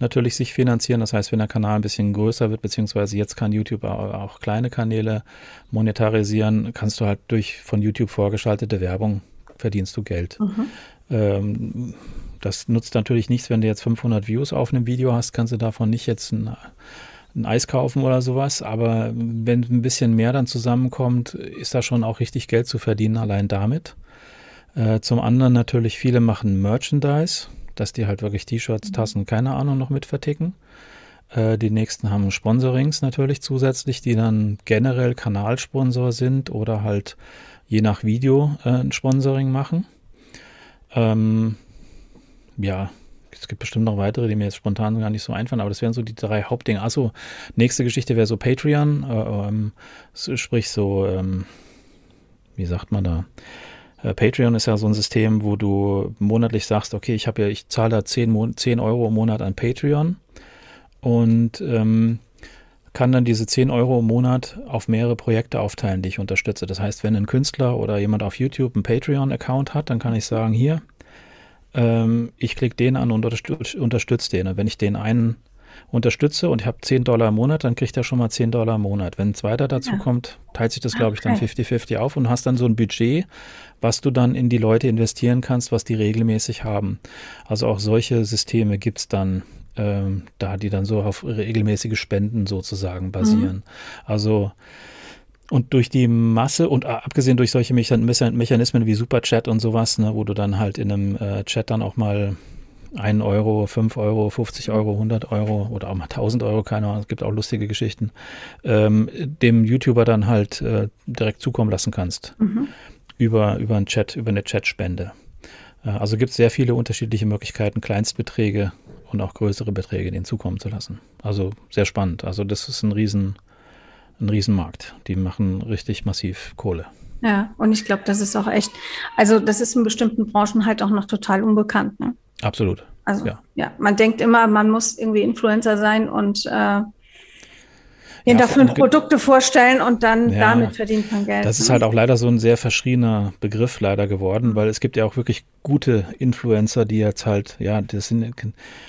natürlich sich finanzieren. Das heißt, wenn der Kanal ein bisschen größer wird, beziehungsweise jetzt kann YouTube auch kleine Kanäle monetarisieren, kannst du halt durch von YouTube vorgeschaltete Werbung verdienst du Geld. Mhm. Ähm, das nutzt natürlich nichts, wenn du jetzt 500 Views auf einem Video hast, kannst du davon nicht jetzt ein, ein Eis kaufen oder sowas. Aber wenn ein bisschen mehr dann zusammenkommt, ist da schon auch richtig Geld zu verdienen, allein damit. Äh, zum anderen natürlich, viele machen Merchandise, dass die halt wirklich T-Shirts, mhm. Tassen, keine Ahnung, noch mit verticken. Äh, die nächsten haben Sponsorings natürlich zusätzlich, die dann generell Kanalsponsor sind oder halt je nach Video äh, ein Sponsoring machen. Ähm, ja, es gibt bestimmt noch weitere, die mir jetzt spontan gar nicht so einfallen, aber das wären so die drei Hauptdinge. Achso, nächste Geschichte wäre so Patreon, äh, ähm, sprich so, ähm, wie sagt man da? Äh, Patreon ist ja so ein System, wo du monatlich sagst, okay, ich habe ja, ich zahle da 10, 10 Euro im Monat an Patreon und ähm, kann dann diese 10 Euro im Monat auf mehrere Projekte aufteilen, die ich unterstütze. Das heißt, wenn ein Künstler oder jemand auf YouTube einen Patreon-Account hat, dann kann ich sagen, hier, ähm, ich klicke den an und unterstütze, unterstütze den. Und wenn ich den einen unterstütze und ich habe 10 Dollar im Monat, dann kriegt er schon mal 10 Dollar im Monat. Wenn ein zweiter dazu ja. kommt, teilt sich das, glaube ich, dann 50-50 auf und hast dann so ein Budget, was du dann in die Leute investieren kannst, was die regelmäßig haben. Also auch solche Systeme gibt es dann ähm, da die dann so auf regelmäßige Spenden sozusagen basieren. Mhm. Also und durch die Masse und abgesehen durch solche Mechanismen wie Superchat und sowas, ne, wo du dann halt in einem äh, Chat dann auch mal 1 Euro, 5 Euro, 50 Euro, 100 Euro oder auch mal 1000 Euro, keine Ahnung, es gibt auch lustige Geschichten, ähm, dem YouTuber dann halt äh, direkt zukommen lassen kannst. Mhm. Über, über einen Chat, über eine Chatspende. Äh, also gibt es sehr viele unterschiedliche Möglichkeiten, Kleinstbeträge und auch größere Beträge denen zukommen zu lassen. Also sehr spannend. Also das ist ein riesen, ein Riesenmarkt. Die machen richtig massiv Kohle. Ja, und ich glaube, das ist auch echt, also das ist in bestimmten Branchen halt auch noch total unbekannt. Ne? Absolut. Also ja. ja, man denkt immer, man muss irgendwie Influencer sein und äh, den ja, dafür Produkte vorstellen und dann ja, damit verdient man Geld. Das ist halt auch leider so ein sehr verschriener Begriff leider geworden, weil es gibt ja auch wirklich gute Influencer, die jetzt halt, ja, das sind,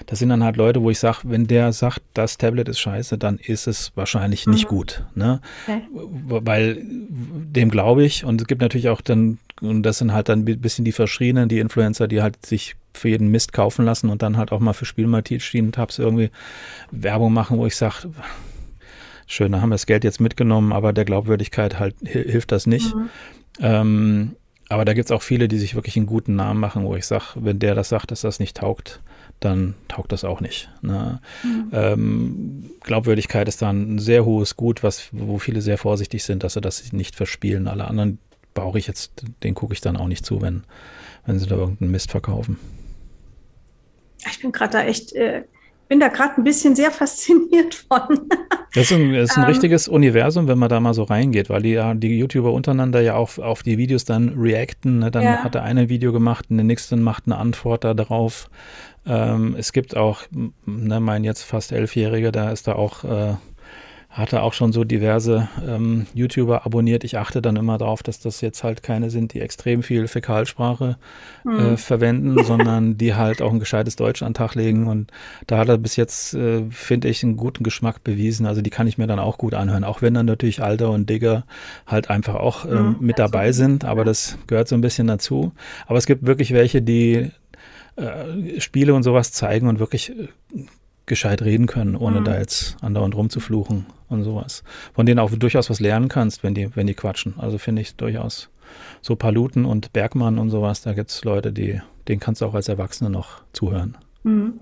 das sind dann halt Leute, wo ich sage, wenn der sagt, das Tablet ist scheiße, dann ist es wahrscheinlich nicht mhm. gut. Ne? Okay. Weil dem glaube ich und es gibt natürlich auch dann, und das sind halt dann ein bisschen die Verschrienen, die Influencer, die halt sich für jeden Mist kaufen lassen und dann halt auch mal für Spielmaschinen-Tabs irgendwie Werbung machen, wo ich sage, schön, da haben wir das Geld jetzt mitgenommen, aber der Glaubwürdigkeit halt hilft das nicht. Mhm. Ähm, aber da gibt es auch viele, die sich wirklich einen guten Namen machen, wo ich sage, wenn der das sagt, dass das nicht taugt, dann taugt das auch nicht. Ne? Mhm. Ähm, Glaubwürdigkeit ist dann ein sehr hohes Gut, was, wo viele sehr vorsichtig sind, dass sie das nicht verspielen. Alle anderen brauche ich jetzt, den gucke ich dann auch nicht zu, wenn, wenn sie da irgendeinen Mist verkaufen. Ich bin gerade da echt äh, bin da gerade ein bisschen sehr fasziniert von. [LAUGHS] Das ist ein, das ist ein ähm, richtiges Universum, wenn man da mal so reingeht, weil die, die YouTuber untereinander ja auch auf die Videos dann reacten. Ne? Dann ja. hat der eine ein Video gemacht und der nächste macht eine Antwort darauf. Ähm, es gibt auch, ne, mein jetzt fast Elfjähriger, da ist da auch äh, hatte auch schon so diverse ähm, YouTuber abonniert. Ich achte dann immer darauf, dass das jetzt halt keine sind, die extrem viel Fäkalsprache äh, hm. verwenden, [LAUGHS] sondern die halt auch ein gescheites Deutsch an den Tag legen. Und da hat er bis jetzt, äh, finde ich, einen guten Geschmack bewiesen. Also die kann ich mir dann auch gut anhören, auch wenn dann natürlich Alter und Digger halt einfach auch mhm. mit dabei sind. Aber das gehört so ein bisschen dazu. Aber es gibt wirklich welche, die äh, Spiele und sowas zeigen und wirklich äh, gescheit reden können, ohne mhm. da jetzt andauernd rumzufluchen und sowas. Von denen auch durchaus was lernen kannst, wenn die, wenn die quatschen. Also finde ich durchaus so Paluten und Bergmann und sowas, da gibt es Leute, die, denen kannst du auch als Erwachsene noch zuhören. Mhm.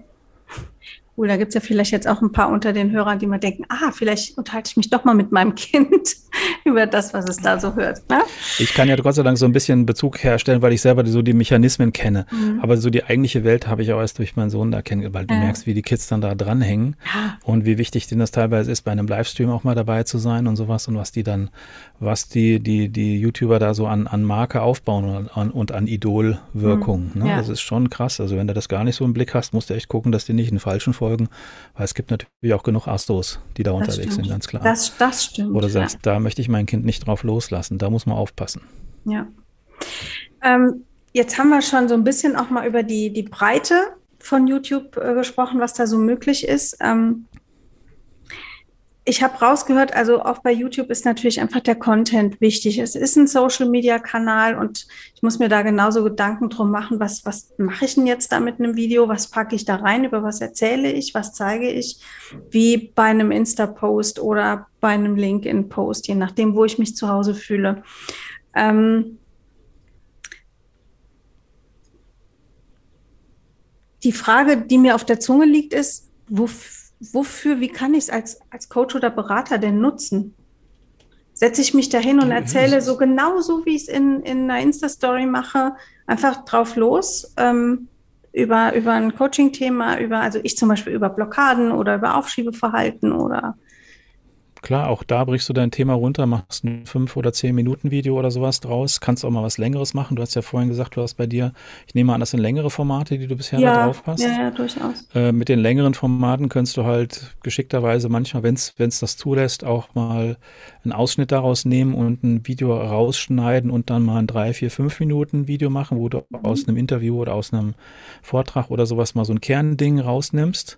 Cool, da gibt es ja vielleicht jetzt auch ein paar unter den Hörern, die mal denken, ah, vielleicht unterhalte ich mich doch mal mit meinem Kind [LAUGHS] über das, was es da so hört. Ne? Ich kann ja Gott sei Dank so ein bisschen Bezug herstellen, weil ich selber so die Mechanismen kenne. Mhm. Aber so die eigentliche Welt habe ich auch erst durch meinen Sohn da kennengelernt, weil du ja. merkst, wie die Kids dann da dranhängen ja. und wie wichtig denen das teilweise ist, bei einem Livestream auch mal dabei zu sein und sowas und was die dann, was die, die, die YouTuber da so an, an Marke aufbauen und an, und an Idolwirkung. Mhm. Ne? Ja. Das ist schon krass. Also wenn du das gar nicht so im Blick hast, musst du echt gucken, dass die nicht in falschen folgen, weil es gibt natürlich auch genug Astos, die da das unterwegs stimmt. sind, ganz klar. Das, das stimmt. Oder sagst, da möchte ich mein Kind nicht drauf loslassen. Da muss man aufpassen. Ja. Ähm, jetzt haben wir schon so ein bisschen auch mal über die, die Breite von YouTube äh, gesprochen, was da so möglich ist. Ähm, ich habe rausgehört, also auch bei YouTube ist natürlich einfach der Content wichtig. Es ist ein Social-Media-Kanal und ich muss mir da genauso Gedanken drum machen, was, was mache ich denn jetzt da mit einem Video? Was packe ich da rein? Über was erzähle ich? Was zeige ich? Wie bei einem Insta-Post oder bei einem LinkedIn-Post, je nachdem, wo ich mich zu Hause fühle. Ähm die Frage, die mir auf der Zunge liegt, ist, wofür wofür, wie kann ich es als, als Coach oder Berater denn nutzen? Setze ich mich dahin und erzähle so genauso, wie ich es in, in einer Insta-Story mache, einfach drauf los, ähm, über, über ein Coaching-Thema, über, also ich zum Beispiel über Blockaden oder über Aufschiebeverhalten oder Klar, auch da brichst du dein Thema runter, machst ein fünf oder zehn Minuten Video oder sowas draus, kannst auch mal was Längeres machen. Du hast ja vorhin gesagt, du hast bei dir, ich nehme an, das sind längere Formate, die du bisher ja, da drauf hast. Ja, ja, durchaus. Äh, mit den längeren Formaten kannst du halt geschickterweise manchmal, wenn es das zulässt, auch mal einen Ausschnitt daraus nehmen und ein Video rausschneiden und dann mal ein drei, vier, fünf Minuten Video machen, wo du mhm. aus einem Interview oder aus einem Vortrag oder sowas mal so ein Kernding rausnimmst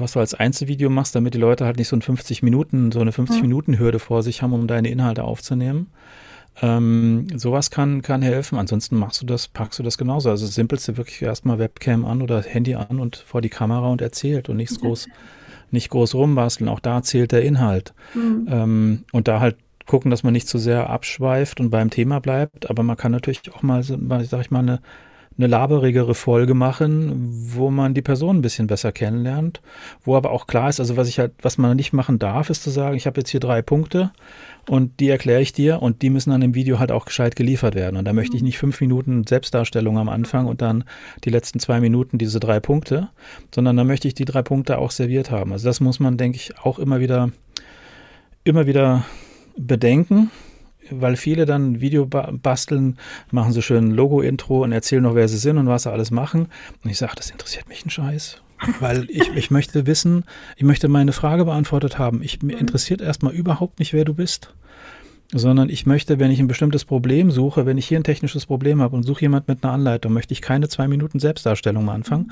was du als Einzelvideo machst, damit die Leute halt nicht so ein 50 Minuten, so eine 50 Minuten Hürde vor sich haben, um deine Inhalte aufzunehmen. Ähm, sowas kann, kann helfen. Ansonsten machst du das, packst du das genauso. Also das Simpelste wirklich erstmal Webcam an oder Handy an und vor die Kamera und erzählt und nichts groß, nicht groß rumbasteln. Auch da zählt der Inhalt. Mhm. Ähm, und da halt gucken, dass man nicht zu sehr abschweift und beim Thema bleibt. Aber man kann natürlich auch mal, sag ich mal, eine eine laberigere Folge machen, wo man die Person ein bisschen besser kennenlernt, wo aber auch klar ist, also was ich halt, was man nicht machen darf, ist zu sagen, ich habe jetzt hier drei Punkte und die erkläre ich dir und die müssen dann im Video halt auch gescheit geliefert werden. Und da möchte ich nicht fünf Minuten Selbstdarstellung am Anfang und dann die letzten zwei Minuten diese drei Punkte, sondern da möchte ich die drei Punkte auch serviert haben. Also das muss man, denke ich, auch immer wieder, immer wieder bedenken weil viele dann Video basteln, machen so schön Logo-Intro und erzählen noch, wer sie sind und was sie alles machen. Und ich sage, das interessiert mich ein Scheiß. Weil ich, ich möchte wissen, ich möchte meine Frage beantwortet haben. Ich, mir interessiert erstmal überhaupt nicht, wer du bist. Sondern ich möchte, wenn ich ein bestimmtes Problem suche, wenn ich hier ein technisches Problem habe und suche jemand mit einer Anleitung, möchte ich keine zwei Minuten Selbstdarstellung mal anfangen,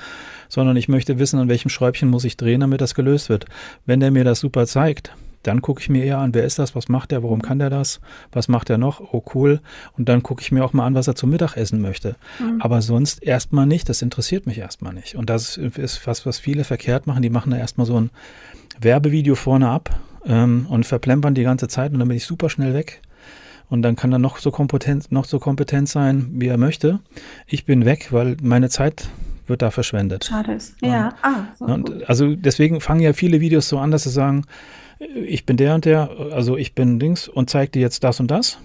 sondern ich möchte wissen, an welchem Schräubchen muss ich drehen, damit das gelöst wird. Wenn der mir das super zeigt, dann gucke ich mir eher an, wer ist das, was macht der, warum kann der das, was macht er noch, oh cool. Und dann gucke ich mir auch mal an, was er zum Mittagessen möchte. Mhm. Aber sonst erstmal nicht, das interessiert mich erstmal nicht. Und das ist was, was viele verkehrt machen. Die machen da erstmal so ein Werbevideo vorne ab ähm, und verplempern die ganze Zeit und dann bin ich super schnell weg. Und dann kann er noch so kompetent, noch so kompetent sein, wie er möchte. Ich bin weg, weil meine Zeit wird da verschwendet. Schade ist. Ja, ah, so und also deswegen fangen ja viele Videos so an, dass sie sagen, ich bin der und der, also ich bin Dings und zeige dir jetzt das und das.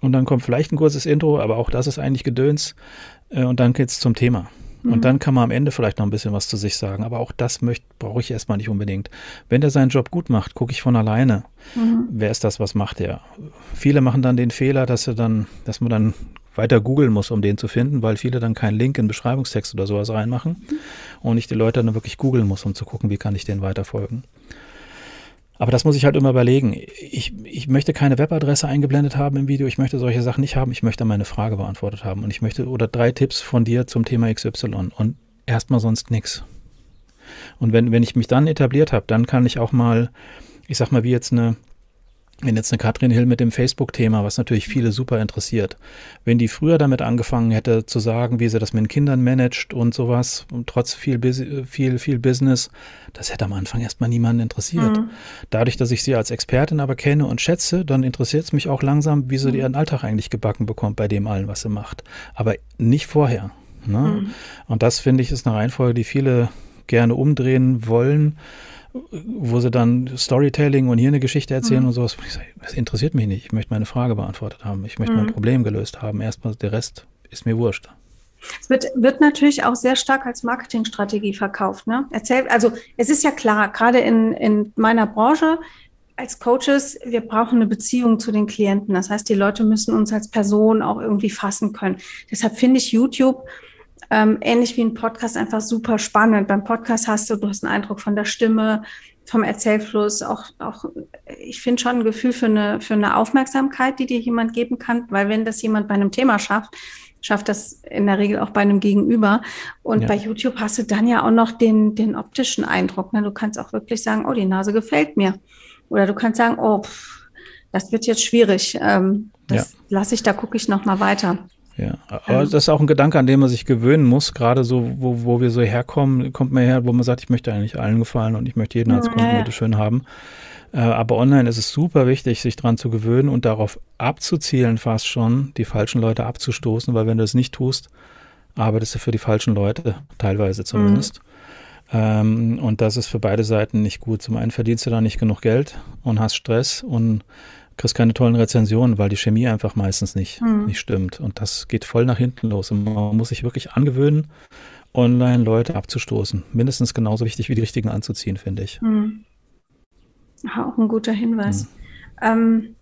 Und dann kommt vielleicht ein kurzes Intro, aber auch das ist eigentlich Gedöns. Äh, und dann geht's zum Thema. Mhm. Und dann kann man am Ende vielleicht noch ein bisschen was zu sich sagen. Aber auch das brauche ich erstmal nicht unbedingt. Wenn der seinen Job gut macht, gucke ich von alleine. Mhm. Wer ist das, was macht der? Viele machen dann den Fehler, dass sie dann, dass man dann weiter googeln muss, um den zu finden, weil viele dann keinen Link in Beschreibungstext oder sowas reinmachen mhm. und ich die Leute dann wirklich googeln muss, um zu gucken, wie kann ich denen weiterfolgen. Aber das muss ich halt immer überlegen. Ich, ich möchte keine Webadresse eingeblendet haben im Video. Ich möchte solche Sachen nicht haben. Ich möchte meine Frage beantwortet haben. Und ich möchte, oder drei Tipps von dir zum Thema XY. Und erstmal sonst nichts. Und wenn, wenn ich mich dann etabliert habe, dann kann ich auch mal, ich sag mal, wie jetzt eine wenn jetzt eine Katrin Hill mit dem Facebook-Thema, was natürlich viele super interessiert, wenn die früher damit angefangen hätte zu sagen, wie sie das mit den Kindern managt und sowas, und trotz viel, viel, viel Business, das hätte am Anfang erstmal niemanden interessiert. Mhm. Dadurch, dass ich sie als Expertin aber kenne und schätze, dann interessiert es mich auch langsam, wie sie mhm. ihren Alltag eigentlich gebacken bekommt bei dem allen, was sie macht. Aber nicht vorher. Ne? Mhm. Und das finde ich ist eine Reihenfolge, die viele gerne umdrehen wollen wo sie dann Storytelling und hier eine Geschichte erzählen mhm. und sowas. Das interessiert mich nicht. Ich möchte meine Frage beantwortet haben. Ich möchte mhm. mein Problem gelöst haben. Erstmal der Rest ist mir wurscht. Es wird, wird natürlich auch sehr stark als Marketingstrategie verkauft. Ne? Erzähl, also es ist ja klar, gerade in, in meiner Branche, als Coaches, wir brauchen eine Beziehung zu den Klienten. Das heißt, die Leute müssen uns als Person auch irgendwie fassen können. Deshalb finde ich YouTube ähm, ähnlich wie ein Podcast einfach super spannend. Beim Podcast hast du, du hast einen Eindruck von der Stimme, vom Erzählfluss, auch, auch ich finde schon ein Gefühl für eine, für eine Aufmerksamkeit, die dir jemand geben kann, weil wenn das jemand bei einem Thema schafft, schafft das in der Regel auch bei einem Gegenüber. Und ja. bei YouTube hast du dann ja auch noch den, den optischen Eindruck. Ne? Du kannst auch wirklich sagen, oh, die Nase gefällt mir. Oder du kannst sagen, oh, pff, das wird jetzt schwierig. Ähm, das ja. lasse ich, da gucke ich noch mal weiter. Ja, aber das ist auch ein Gedanke, an den man sich gewöhnen muss, gerade so, wo, wo wir so herkommen, kommt man her, wo man sagt, ich möchte eigentlich allen gefallen und ich möchte jeden als Kunden ja, schön haben. Äh, aber online ist es super wichtig, sich dran zu gewöhnen und darauf abzuzielen, fast schon, die falschen Leute abzustoßen, weil wenn du es nicht tust, arbeitest du für die falschen Leute, teilweise zumindest. Mhm. Ähm, und das ist für beide Seiten nicht gut. Zum einen verdienst du da nicht genug Geld und hast Stress und kriegst keine tollen Rezensionen, weil die Chemie einfach meistens nicht, mhm. nicht stimmt. Und das geht voll nach hinten los. Und man muss sich wirklich angewöhnen, online Leute abzustoßen. Mindestens genauso wichtig wie die richtigen anzuziehen, finde ich. Mhm. Auch ein guter Hinweis. Mhm. Ähm,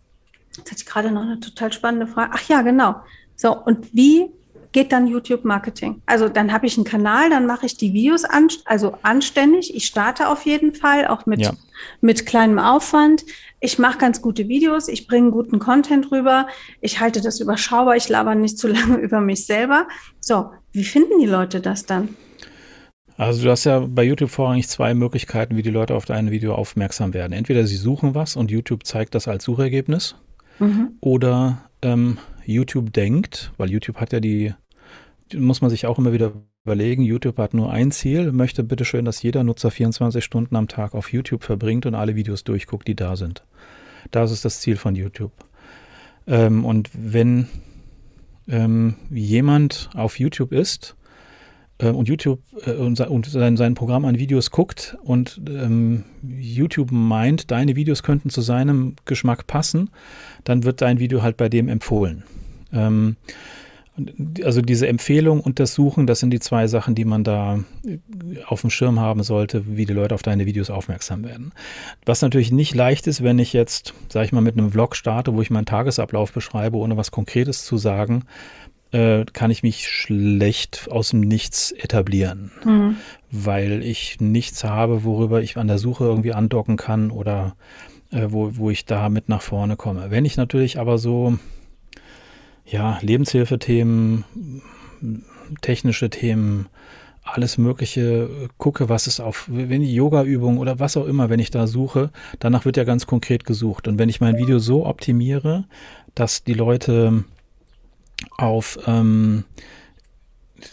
jetzt hatte ich gerade noch eine total spannende Frage. Ach ja, genau. So, und wie geht dann YouTube Marketing. Also dann habe ich einen Kanal, dann mache ich die Videos an, also anständig. Ich starte auf jeden Fall, auch mit, ja. mit kleinem Aufwand. Ich mache ganz gute Videos, ich bringe guten Content rüber, ich halte das überschaubar, ich laber nicht zu [LAUGHS] lange über mich selber. So, wie finden die Leute das dann? Also du hast ja bei YouTube vorrangig zwei Möglichkeiten, wie die Leute auf dein Video aufmerksam werden. Entweder sie suchen was und YouTube zeigt das als Suchergebnis mhm. oder ähm, YouTube denkt, weil YouTube hat ja die, muss man sich auch immer wieder überlegen, YouTube hat nur ein Ziel, möchte bitteschön, dass jeder Nutzer 24 Stunden am Tag auf YouTube verbringt und alle Videos durchguckt, die da sind. Das ist das Ziel von YouTube. Ähm, und wenn ähm, jemand auf YouTube ist und YouTube äh, und, sein, sein, Programm an Videos guckt und ähm, YouTube meint, deine Videos könnten zu seinem Geschmack passen, dann wird dein Video halt bei dem empfohlen. Ähm, also diese Empfehlung und das Suchen, das sind die zwei Sachen, die man da auf dem Schirm haben sollte, wie die Leute auf deine Videos aufmerksam werden. Was natürlich nicht leicht ist, wenn ich jetzt, sage ich mal, mit einem Vlog starte, wo ich meinen Tagesablauf beschreibe, ohne was Konkretes zu sagen, äh, kann ich mich schlecht aus dem Nichts etablieren, mhm. weil ich nichts habe, worüber ich an der Suche irgendwie andocken kann oder äh, wo, wo ich da mit nach vorne komme. Wenn ich natürlich aber so ja, Lebenshilfethemen, technische Themen, alles Mögliche gucke, was es auf, wenn ich Yoga-Übungen oder was auch immer, wenn ich da suche, danach wird ja ganz konkret gesucht. Und wenn ich mein Video so optimiere, dass die Leute auf, ähm,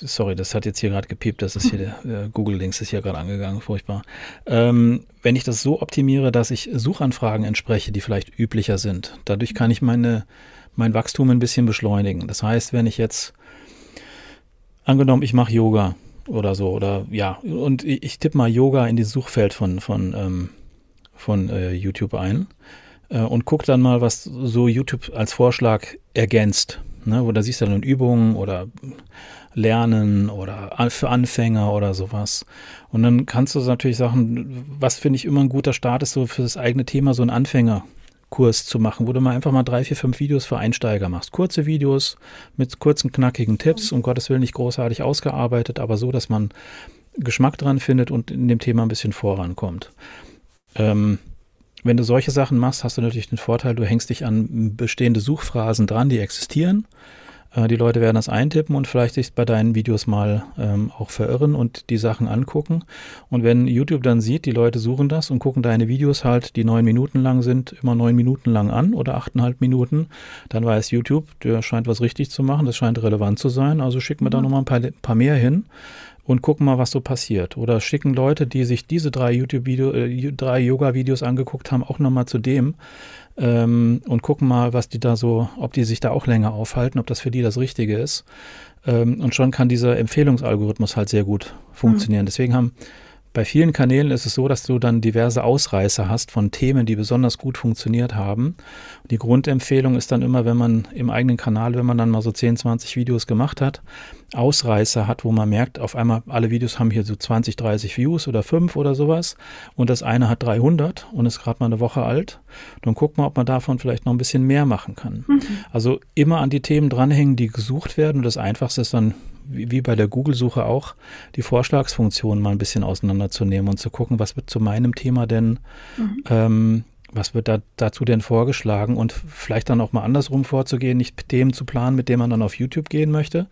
sorry, das hat jetzt hier gerade gepiept, das ist hier der äh, Google-Links ist hier gerade angegangen, furchtbar. Ähm, wenn ich das so optimiere, dass ich Suchanfragen entspreche, die vielleicht üblicher sind, dadurch kann ich meine mein Wachstum ein bisschen beschleunigen. Das heißt, wenn ich jetzt angenommen, ich mache Yoga oder so oder ja und ich, ich tippe mal Yoga in das Suchfeld von von ähm, von äh, YouTube ein äh, und gucke dann mal, was so YouTube als Vorschlag ergänzt. Ne? Wo da siehst du dann Übungen oder Lernen oder für Anfänger oder sowas. Und dann kannst du natürlich sagen, was finde ich immer ein guter Start ist, so für das eigene Thema so ein Anfänger Kurs zu machen, wo du mal einfach mal drei, vier, fünf Videos für Einsteiger machst. Kurze Videos mit kurzen, knackigen Tipps, um Gottes Willen nicht großartig ausgearbeitet, aber so, dass man Geschmack dran findet und in dem Thema ein bisschen vorankommt. Ähm, wenn du solche Sachen machst, hast du natürlich den Vorteil, du hängst dich an bestehende Suchphrasen dran, die existieren äh, die Leute werden das eintippen und vielleicht sich bei deinen Videos mal ähm, auch verirren und die Sachen angucken. Und wenn YouTube dann sieht, die Leute suchen das und gucken deine Videos halt, die neun Minuten lang sind, immer neun Minuten lang an oder achteinhalb Minuten, dann weiß YouTube, der scheint was richtig zu machen, das scheint relevant zu sein. Also schicken wir da nochmal ein paar, paar mehr hin und gucken mal, was so passiert. Oder schicken Leute, die sich diese drei YouTube-Video, äh, drei Yoga-Videos angeguckt haben, auch nochmal zu dem ähm, und gucken mal, was die da so, ob die sich da auch länger aufhalten, ob das für die das Richtige ist. Ähm, und schon kann dieser Empfehlungsalgorithmus halt sehr gut funktionieren. Mhm. Deswegen haben bei vielen Kanälen ist es so, dass du dann diverse Ausreißer hast von Themen, die besonders gut funktioniert haben. Die Grundempfehlung ist dann immer, wenn man im eigenen Kanal, wenn man dann mal so 10, 20 Videos gemacht hat, Ausreißer hat, wo man merkt, auf einmal alle Videos haben hier so 20, 30 Views oder 5 oder sowas und das eine hat 300 und ist gerade mal eine Woche alt. Dann guckt man, ob man davon vielleicht noch ein bisschen mehr machen kann. Mhm. Also immer an die Themen dranhängen, die gesucht werden und das Einfachste ist dann wie bei der Google-Suche auch, die Vorschlagsfunktion mal ein bisschen auseinanderzunehmen und zu gucken, was wird zu meinem Thema denn, mhm. ähm, was wird da, dazu denn vorgeschlagen und vielleicht dann auch mal andersrum vorzugehen, nicht Themen zu planen, mit denen man dann auf YouTube gehen möchte,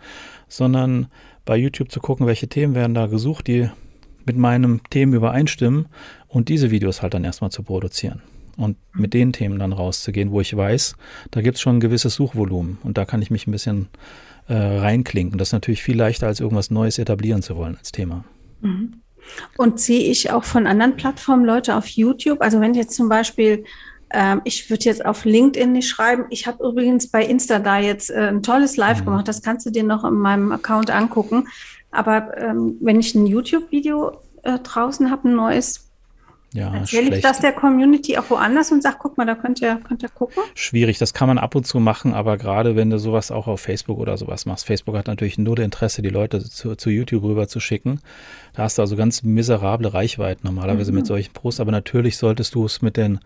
sondern bei YouTube zu gucken, welche Themen werden da gesucht, die mit meinem Themen übereinstimmen und diese Videos halt dann erstmal zu produzieren und mit den Themen dann rauszugehen, wo ich weiß, da gibt es schon ein gewisses Suchvolumen und da kann ich mich ein bisschen äh, reinklinken. Das ist natürlich viel leichter, als irgendwas Neues etablieren zu wollen als Thema. Mhm. Und sehe ich auch von anderen Plattformen Leute auf YouTube? Also wenn jetzt zum Beispiel, ähm, ich würde jetzt auf LinkedIn nicht schreiben, ich habe übrigens bei Insta da jetzt äh, ein tolles Live mhm. gemacht, das kannst du dir noch in meinem Account angucken. Aber ähm, wenn ich ein YouTube-Video äh, draußen habe, ein neues, ja, Erzähle ich das der Community auch woanders und sage, guck mal, da könnt ihr, könnt ihr gucken? Schwierig, das kann man ab und zu machen, aber gerade wenn du sowas auch auf Facebook oder sowas machst, Facebook hat natürlich nur das Interesse, die Leute zu, zu YouTube rüber zu schicken. Da hast du also ganz miserable Reichweiten normalerweise mhm. mit solchen Posts, aber natürlich solltest du es mit den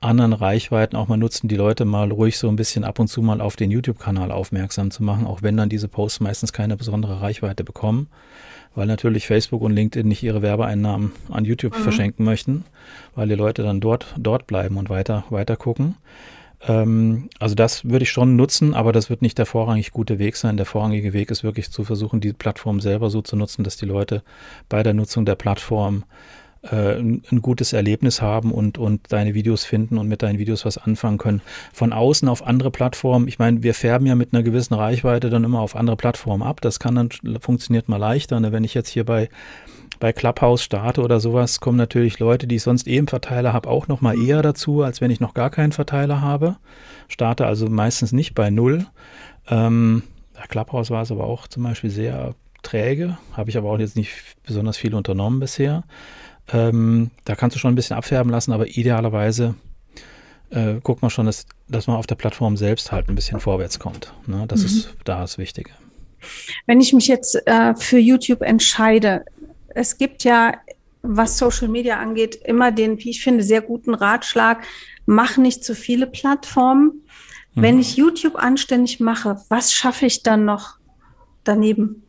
anderen Reichweiten auch mal nutzen, die Leute mal ruhig so ein bisschen ab und zu mal auf den YouTube-Kanal aufmerksam zu machen, auch wenn dann diese Posts meistens keine besondere Reichweite bekommen weil natürlich Facebook und LinkedIn nicht ihre Werbeeinnahmen an YouTube mhm. verschenken möchten, weil die Leute dann dort, dort bleiben und weiter, weiter gucken. Ähm, also das würde ich schon nutzen, aber das wird nicht der vorrangig gute Weg sein. Der vorrangige Weg ist wirklich zu versuchen, die Plattform selber so zu nutzen, dass die Leute bei der Nutzung der Plattform äh, ein, gutes Erlebnis haben und, und deine Videos finden und mit deinen Videos was anfangen können. Von außen auf andere Plattformen, ich meine, wir färben ja mit einer gewissen Reichweite dann immer auf andere Plattformen ab. Das kann dann, funktioniert mal leichter. Ne? Wenn ich jetzt hier bei bei Clubhouse starte oder sowas, kommen natürlich Leute, die ich sonst eh im Verteiler habe, auch noch mal eher dazu, als wenn ich noch gar keinen Verteiler habe. Starte also meistens nicht bei null. Ähm, Clubhouse war es aber auch zum Beispiel sehr träge, habe ich aber auch jetzt nicht besonders viel unternommen bisher. Ähm, da kannst du schon ein bisschen abfärben lassen, aber idealerweise äh, guckt man schon, dass, dass man auf der Plattform selbst halt ein bisschen vorwärts kommt. Ne? Das mhm. ist da das Wichtige. Wenn ich mich jetzt äh, für YouTube entscheide, es gibt ja, was Social Media angeht, immer den, wie ich finde, sehr guten Ratschlag, mach nicht zu viele Plattformen. Mhm. Wenn ich YouTube anständig mache, was schaffe ich dann noch daneben?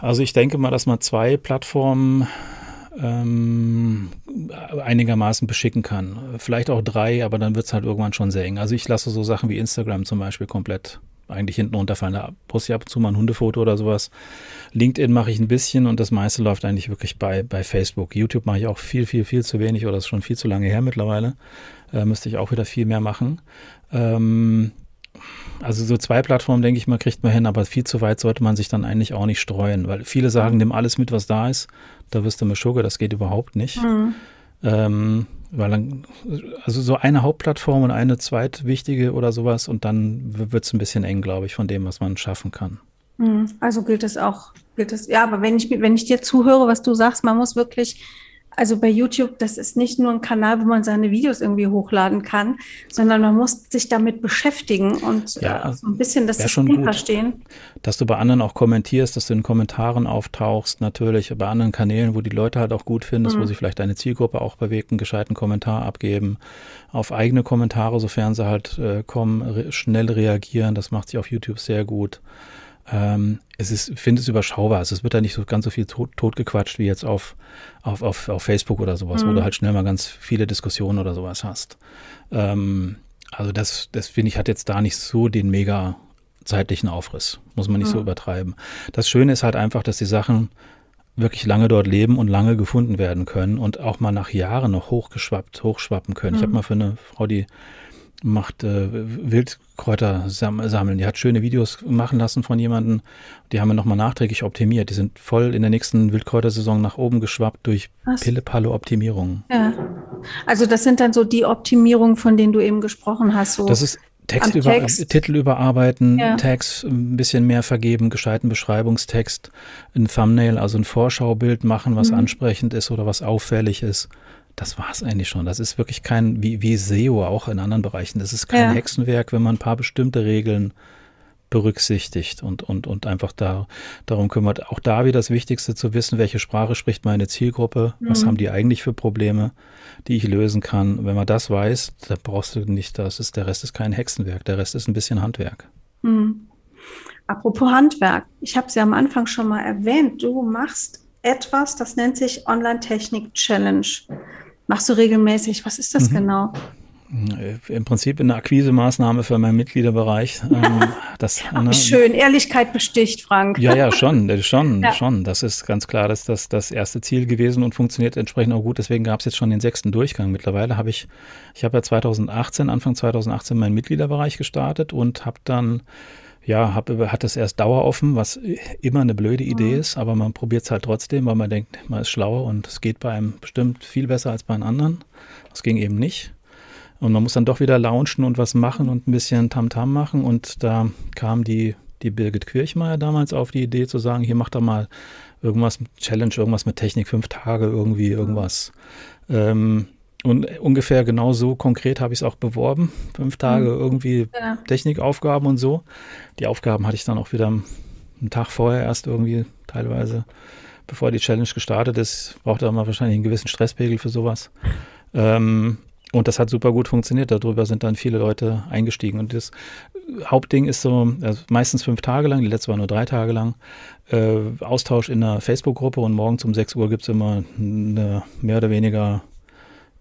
Also ich denke mal, dass man zwei Plattformen ähm, einigermaßen beschicken kann. Vielleicht auch drei, aber dann wird es halt irgendwann schon sehr eng. Also ich lasse so Sachen wie Instagram zum Beispiel komplett eigentlich hinten runterfallen. Da poste ich ab und zu mal ein Hundefoto oder sowas. LinkedIn mache ich ein bisschen und das meiste läuft eigentlich wirklich bei, bei Facebook. YouTube mache ich auch viel, viel, viel zu wenig oder ist schon viel zu lange her mittlerweile. Äh, müsste ich auch wieder viel mehr machen. Ähm, also so zwei Plattformen, denke ich mal, kriegt man hin, aber viel zu weit sollte man sich dann eigentlich auch nicht streuen, weil viele sagen, nimm alles mit, was da ist. Da wirst du mir Sugar, das geht überhaupt nicht. Mhm. Ähm, weil dann, also so eine Hauptplattform und eine zweitwichtige oder sowas und dann wird es ein bisschen eng, glaube ich, von dem, was man schaffen kann. Mhm. Also gilt es auch, gilt es, ja, aber wenn ich, wenn ich dir zuhöre, was du sagst, man muss wirklich also bei YouTube, das ist nicht nur ein Kanal, wo man seine Videos irgendwie hochladen kann, sondern man muss sich damit beschäftigen und ja, äh, so ein bisschen das System verstehen. Dass du bei anderen auch kommentierst, dass du in Kommentaren auftauchst, natürlich bei anderen Kanälen, wo die Leute halt auch gut findest, mhm. wo sich vielleicht deine Zielgruppe auch bewegt, einen gescheiten Kommentar abgeben, auf eigene Kommentare, sofern sie halt äh, kommen, re schnell reagieren, das macht sich auf YouTube sehr gut. Ähm, es ist, finde es überschaubar. Also es wird da nicht so ganz so viel tot, totgequatscht wie jetzt auf, auf, auf, auf Facebook oder sowas, mhm. wo du halt schnell mal ganz viele Diskussionen oder sowas hast. Ähm, also das, das finde ich, hat jetzt da nicht so den mega zeitlichen Aufriss. Muss man nicht mhm. so übertreiben. Das Schöne ist halt einfach, dass die Sachen wirklich lange dort leben und lange gefunden werden können und auch mal nach Jahren noch hochgeschwappt, hochschwappen können. Mhm. Ich habe mal für eine Frau, die macht äh, Wildkräuter sammeln. Die hat schöne Videos machen lassen von jemandem. Die haben wir nochmal nachträglich optimiert. Die sind voll in der nächsten Wildkräutersaison nach oben geschwappt durch Pille-Palle-Optimierung. Ja. Also das sind dann so die Optimierungen, von denen du eben gesprochen hast. So das ist Text über, Text. Titel überarbeiten, ja. Tags ein bisschen mehr vergeben, gescheiten Beschreibungstext, ein Thumbnail, also ein Vorschaubild machen, was mhm. ansprechend ist oder was auffällig ist das war es eigentlich schon. Das ist wirklich kein, wie, wie SEO auch in anderen Bereichen, das ist kein ja. Hexenwerk, wenn man ein paar bestimmte Regeln berücksichtigt und, und, und einfach da, darum kümmert. Auch da wieder das Wichtigste zu wissen, welche Sprache spricht meine Zielgruppe, mhm. was haben die eigentlich für Probleme, die ich lösen kann. Wenn man das weiß, da brauchst du nicht, das ist, der Rest ist kein Hexenwerk, der Rest ist ein bisschen Handwerk. Mhm. Apropos Handwerk, ich habe es ja am Anfang schon mal erwähnt, du machst etwas, das nennt sich Online-Technik Challenge machst du regelmäßig? Was ist das mhm. genau? Im Prinzip eine Akquise-Maßnahme für meinen Mitgliederbereich. [LAUGHS] Ähm, das, ne, schön, Ehrlichkeit besticht, Frank. Ja, ja, schon, schon, ja. schon. Das ist ganz klar, das das erste Ziel gewesen und funktioniert entsprechend auch gut. Deswegen gab es jetzt schon den sechsten Durchgang. Mittlerweile habe ich, ich habe ja 2018, Anfang 2018 meinen Mitgliederbereich gestartet und habe dann ja, hab, hat es erst daueroffen, was immer eine blöde Idee mhm. ist, aber man probiert es halt trotzdem, weil man denkt, man ist schlauer und es geht bei einem bestimmt viel besser als bei einem anderen. Das ging eben nicht. Und man muss dann doch wieder launchen und was machen und ein bisschen Tamtam -Tam machen. Und da kam die, die Birgit Kirchmeier damals auf die Idee zu sagen, hier macht doch mal irgendwas, Challenge, irgendwas mit Technik, fünf Tage, irgendwie irgendwas. Ähm, und ungefähr genauso konkret habe ich es auch beworben. Fünf Tage mhm. irgendwie ja. Technikaufgaben und so. Die Aufgaben hatte ich dann auch wieder einen Tag vorher erst irgendwie teilweise, bevor die Challenge gestartet ist. Brauchte man wahrscheinlich einen gewissen Stresspegel für sowas. Ähm, und das hat super gut funktioniert. Darüber sind dann viele Leute eingestiegen. Und das Hauptding ist so, also meistens fünf Tage lang, die letzte war nur drei Tage lang, äh, Austausch in einer Facebook-Gruppe und morgens um 6 Uhr gibt es immer eine mehr oder weniger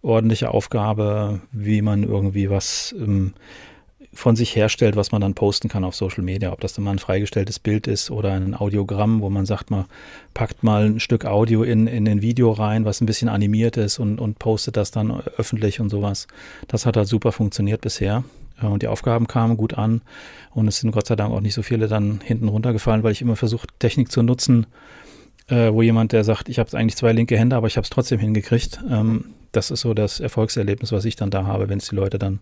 ordentliche Aufgabe, wie man irgendwie was ähm, von sich herstellt, was man dann posten kann auf Social Media. Ob das dann mal ein freigestelltes Bild ist oder ein Audiogramm, wo man sagt, man packt mal ein Stück Audio in, in ein Video rein, was ein bisschen animiert ist und, und postet das dann öffentlich und sowas. Das hat halt super funktioniert bisher. Und die Aufgaben kamen gut an. Und es sind Gott sei Dank auch nicht so viele dann hinten runtergefallen, weil ich immer versuche, Technik zu nutzen, äh, wo jemand, der sagt, ich habe eigentlich zwei linke Hände, aber ich habe es trotzdem hingekriegt. Ähm, das ist so das Erfolgserlebnis, was ich dann da habe, wenn es die Leute dann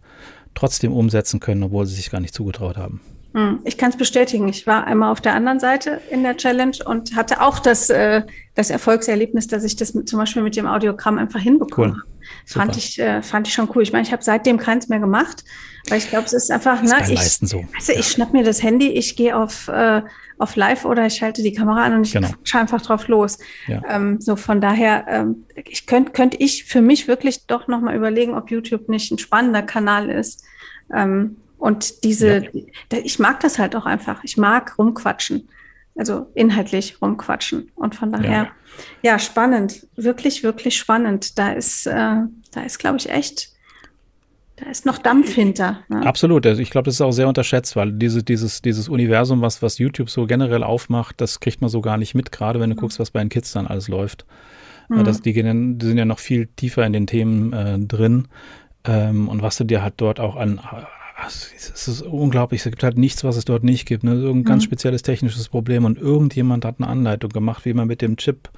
trotzdem umsetzen können, obwohl sie sich gar nicht zugetraut haben. Hm, ich kann es bestätigen. Ich war einmal auf der anderen Seite in der Challenge und hatte auch das, äh, das Erfolgserlebnis, dass ich das mit, zum Beispiel mit dem Audiogramm einfach hinbekommen cool. Fand ich, äh, fand ich schon cool. Ich meine, ich habe seitdem keins mehr gemacht, weil ich glaube, es ist einfach, das ne, ich, so. also, ich schnapp mir das Handy, ich gehe auf, äh, auf Live oder ich schalte die Kamera an und ich genau. schaue einfach drauf los. Ja. Ähm, so von daher, ähm, ich könnte könnte ich für mich wirklich doch nochmal überlegen, ob YouTube nicht ein spannender Kanal ist. Ähm, und diese, ja. ich mag das halt auch einfach. Ich mag rumquatschen. Also inhaltlich rumquatschen. Und von daher, ja, ja spannend. Wirklich, wirklich spannend. Da ist, äh, da ist, glaube ich, echt da ist noch Dampf hinter. Ne? Absolut. Also ich glaube, das ist auch sehr unterschätzt, weil diese, dieses, dieses Universum, was, was YouTube so generell aufmacht, das kriegt man so gar nicht mit, gerade wenn du mhm. guckst, was bei den Kids dann alles läuft. Mhm. Das, die, gehen, die sind ja noch viel tiefer in den Themen äh, drin. Ähm, und was du dir halt dort auch an es ist unglaublich. Es gibt halt nichts, was es dort nicht gibt. Ne? Irgendein mhm. ganz spezielles technisches Problem und irgendjemand hat eine Anleitung gemacht, wie man mit dem Chip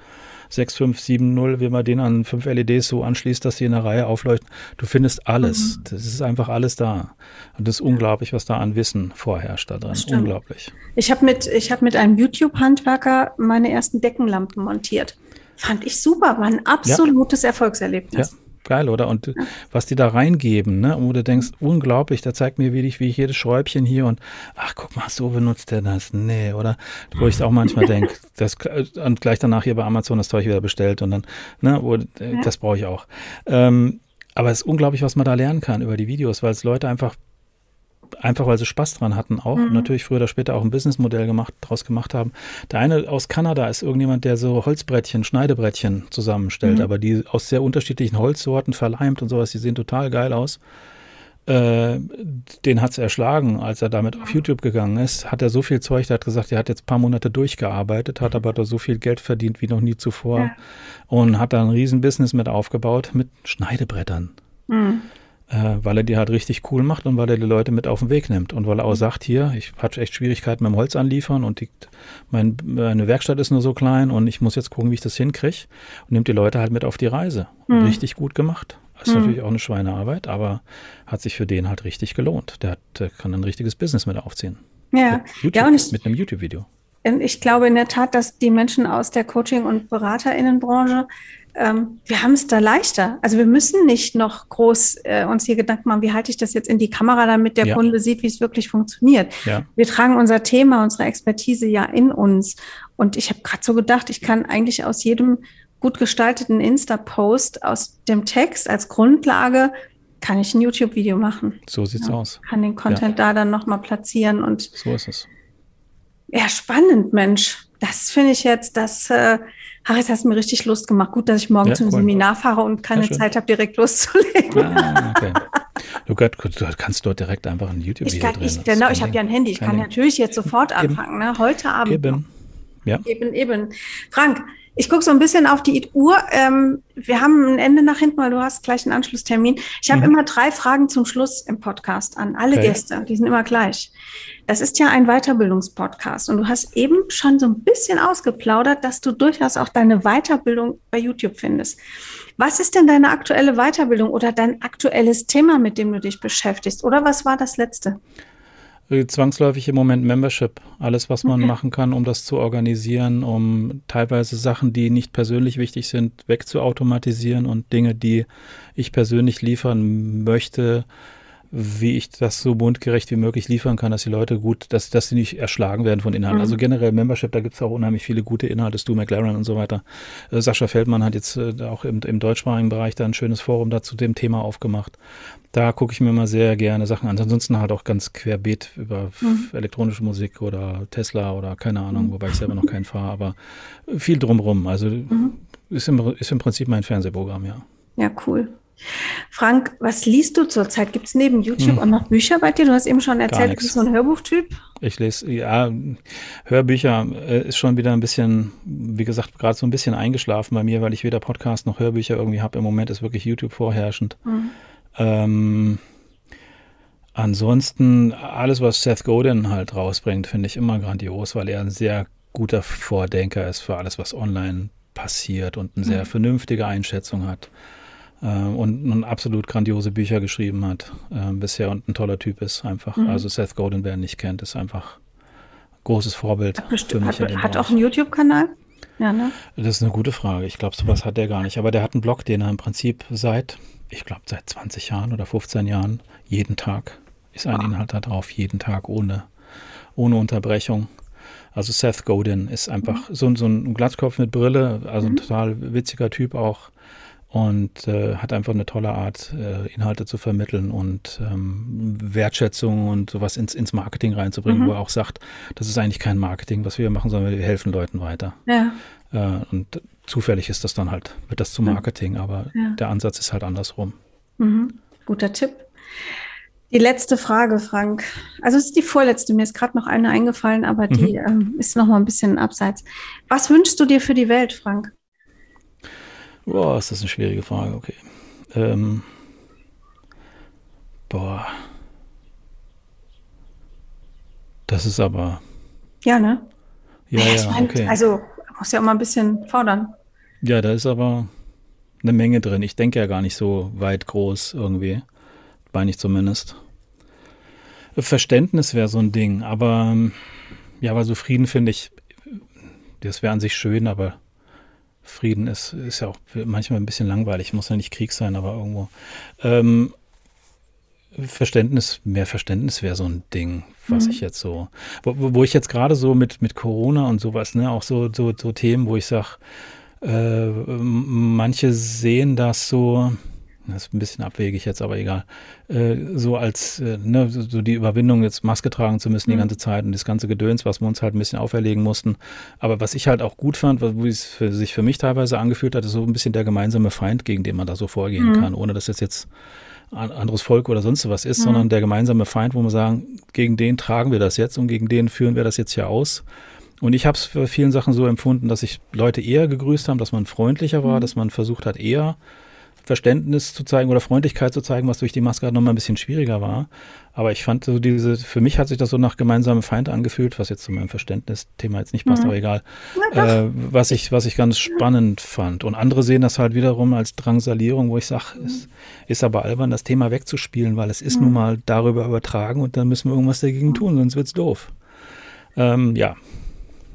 6570, wie man den an fünf LEDs so anschließt, dass sie in der Reihe aufleuchten. Du findest alles. Mhm. Das ist einfach alles da. Und das ist unglaublich, was da an Wissen vorherrscht da drin. Unglaublich. Ich habe mit, hab mit einem YouTube-Handwerker meine ersten Deckenlampen montiert. Fand ich super, war ein absolutes ja. Erfolgserlebnis. Ja geil, oder? Und ja. was die da reingeben, ne? Und wo du denkst, unglaublich, da zeigt mir wirklich, wie ich jedes Schräubchen hier und ach, guck mal, so benutzt der das. Nee, oder? Wo ich auch manchmal [LAUGHS] denke, das und gleich danach hier bei Amazon das Zeug wieder bestellt und dann, ne, wo, äh, ja. das brauche ich auch. Ähm, aber es ist unglaublich, was man da lernen kann über die Videos, weil es Leute einfach einfach weil sie Spaß dran hatten auch mhm. natürlich früher oder später auch ein Businessmodell gemacht, daraus gemacht haben. Der eine aus Kanada ist irgendjemand, der so Holzbrettchen, Schneidebrettchen zusammenstellt, mhm. aber die aus sehr unterschiedlichen Holzsorten verleimt und sowas, die sehen total geil aus. Äh, den hat es erschlagen, als er damit auf YouTube gegangen ist, hat er so viel Zeug, der hat gesagt, er hat jetzt ein paar Monate durchgearbeitet, hat aber da so viel Geld verdient wie noch nie zuvor ja. und hat da ein riesen Business mit aufgebaut mit Schneidebrettern. Mhm äh, weil er die halt richtig cool macht und weil er die Leute mit auf den Weg nimmt und weil er auch mhm. sagt, hier, ich hatte echt Schwierigkeiten beim Holz anliefern und die, mein, meine Werkstatt ist nur so klein und ich muss jetzt gucken, wie ich das hinkriege und nimmt die Leute halt mit auf die Reise. Mhm. Richtig gut gemacht. Das ist mhm. natürlich auch eine Schweinearbeit, aber hat sich für den halt richtig gelohnt. Der, hat, der kann ein richtiges Business mit aufziehen. Ja, YouTube, ja und ich, mit einem YouTube-Video. Ich glaube in der Tat, dass die Menschen aus der Coaching- und BeraterInnenbranche ähm, wir haben es da leichter. Also wir müssen nicht noch groß äh, uns hier Gedanken machen, wie halte ich das jetzt in die Kamera, damit der ja. Kunde sieht, wie es wirklich funktioniert. Ja. Wir tragen unser Thema, unsere Expertise ja in uns. Und ich habe gerade so gedacht, ich kann eigentlich aus jedem gut gestalteten Insta-Post, aus dem Text als Grundlage, kann ich ein YouTube-Video machen. So sieht's ja, aus. Kann den Content da dann nochmal platzieren und. So ist es. Ja, spannend, Mensch. Das finde ich jetzt, das, äh, ach, jetzt hast du mir richtig Lust gemacht. Gut, dass ich morgen ja, zum cool. Seminar fahre und keine Zeit habe, direkt loszulegen. Ah, okay. Du, kannst dort direkt einfach ein YouTube-Video drehen. Ich, genau, ich habe ja ein Handy. Ich kann natürlich jetzt sofort anfangen, ne? heute Abend. Eben. Ja. Eben, eben. Frank, ich gucke so ein bisschen auf die Uhr. Ähm, wir haben ein Ende nach hinten, weil du hast gleich einen Anschlusstermin. Ich habe mhm. immer drei Fragen zum Schluss im Podcast an alle okay. Gäste. Die sind immer gleich. Das ist ja ein Weiterbildungspodcast und du hast eben schon so ein bisschen ausgeplaudert, dass du durchaus auch deine Weiterbildung bei YouTube findest. Was ist denn deine aktuelle Weiterbildung oder dein aktuelles Thema, mit dem du dich beschäftigst? Oder was war das letzte? Äh, zwangsläufig im Moment Membership. Alles, was man okay. machen kann, um das zu organisieren, um teilweise Sachen, die nicht persönlich wichtig sind, wegzuautomatisieren und Dinge, die ich persönlich liefern möchte, wie ich das so mundgerecht wie möglich liefern kann, dass die Leute gut, dass, dass sie nicht erschlagen werden von Inhalten. Mhm. Also generell Membership, da gibt es auch unheimlich viele gute Inhalte, Stu McLaren und so weiter. Äh, Sascha Feldmann hat jetzt äh, auch im, im deutschsprachigen Bereich da ein schönes Forum dazu dem Thema aufgemacht. Da gucke ich mir mal sehr gerne Sachen an. Ansonsten halt auch ganz querbeet über mhm. elektronische Musik oder Tesla oder keine Ahnung, mhm. wobei ich selber noch keinen fahre, aber viel drumrum. Also mhm. ist, im, ist im Prinzip mein Fernsehprogramm, ja. Ja, cool. Frank, was liest du zurzeit? Gibt es neben YouTube hm. auch noch Bücher bei dir? Du hast eben schon erzählt, du bist so ein Hörbuchtyp. Ich lese, ja, Hörbücher äh, ist schon wieder ein bisschen, wie gesagt, gerade so ein bisschen eingeschlafen bei mir, weil ich weder Podcast noch Hörbücher irgendwie habe. Im Moment ist wirklich YouTube vorherrschend. Mhm. Ähm, ansonsten, alles, was Seth Godin halt rausbringt, finde ich immer grandios, weil er ein sehr guter Vordenker ist für alles, was online passiert und eine sehr mhm. vernünftige Einschätzung hat und, und absolut grandiose Bücher geschrieben hat äh, bisher und ein toller Typ ist einfach. Mhm. Also Seth Godin, wer ihn nicht kennt, ist einfach großes Vorbild für mich. Hat, hat auch einen YouTube-Kanal? Ja, ne? Das ist eine gute Frage. Ich glaube, sowas hat der gar nicht. Aber der hat einen Blog, den er im Prinzip seit, ich glaube, seit 20 Jahren oder 15 Jahren jeden Tag ist ein wow. Inhalt da drauf, jeden Tag ohne, ohne Unterbrechung. Also Seth Godin ist einfach mhm. so, so ein Glatzkopf mit Brille, also mhm. ein total witziger Typ auch und äh, hat einfach eine tolle Art, äh, Inhalte zu vermitteln und ähm, Wertschätzung und sowas ins, ins Marketing reinzubringen, mhm. wo er auch sagt, das ist eigentlich kein Marketing, was wir machen, sondern wir helfen Leuten weiter. Ja. Äh, und zufällig ist das dann halt, wird das zu Marketing, aber ja. der Ansatz ist halt andersrum. Mhm. Guter Tipp. Die letzte Frage, Frank. Also es ist die vorletzte, mir ist gerade noch eine eingefallen, aber die mhm. ähm, ist noch mal ein bisschen abseits. Was wünschst du dir für die Welt, Frank? Boah, ist das eine schwierige Frage, okay. Ähm, boah. Das ist aber. Ja, ne? Ja, ja, ja mein, okay. Also, muss ja auch mal ein bisschen fordern. Ja, da ist aber eine Menge drin. Ich denke ja gar nicht so weit groß irgendwie. Meine ich zumindest. Verständnis wäre so ein Ding, aber ja, aber so Frieden finde ich, das wäre an sich schön, aber Frieden ist, ist ja auch manchmal ein bisschen langweilig, muss ja nicht Krieg sein, aber irgendwo. Ähm, Verständnis, mehr Verständnis wäre so ein Ding, was mhm. ich jetzt so, wo, wo ich jetzt gerade so mit, mit Corona und sowas, ne, auch so, so, so Themen, wo ich sage, äh, manche sehen das so, das ist ein bisschen abwegig jetzt, aber egal. Äh, so als äh, ne, so die Überwindung, jetzt Maske tragen zu müssen mhm. die ganze Zeit und das ganze Gedöns, was wir uns halt ein bisschen auferlegen mussten. Aber was ich halt auch gut fand, wo es für, sich für mich teilweise angefühlt hat, ist so ein bisschen der gemeinsame Feind, gegen den man da so vorgehen mhm. kann, ohne dass das jetzt ein anderes Volk oder sonst was ist, mhm. sondern der gemeinsame Feind, wo wir sagen, gegen den tragen wir das jetzt und gegen den führen wir das jetzt hier aus. Und ich habe es für vielen Sachen so empfunden, dass sich Leute eher gegrüßt haben, dass man freundlicher war, mhm. dass man versucht hat, eher Verständnis zu zeigen oder Freundlichkeit zu zeigen, was durch die Maske halt nochmal ein bisschen schwieriger war. Aber ich fand so diese, für mich hat sich das so nach gemeinsamem Feind angefühlt, was jetzt zu meinem Verständnisthema jetzt nicht passt, mhm. aber egal. Äh, was ich, was ich ganz spannend fand. Und andere sehen das halt wiederum als Drangsalierung, wo ich sage, mhm. es ist aber albern, das Thema wegzuspielen, weil es ist mhm. nun mal darüber übertragen und dann müssen wir irgendwas dagegen mhm. tun, sonst wird's doof. Ähm, ja,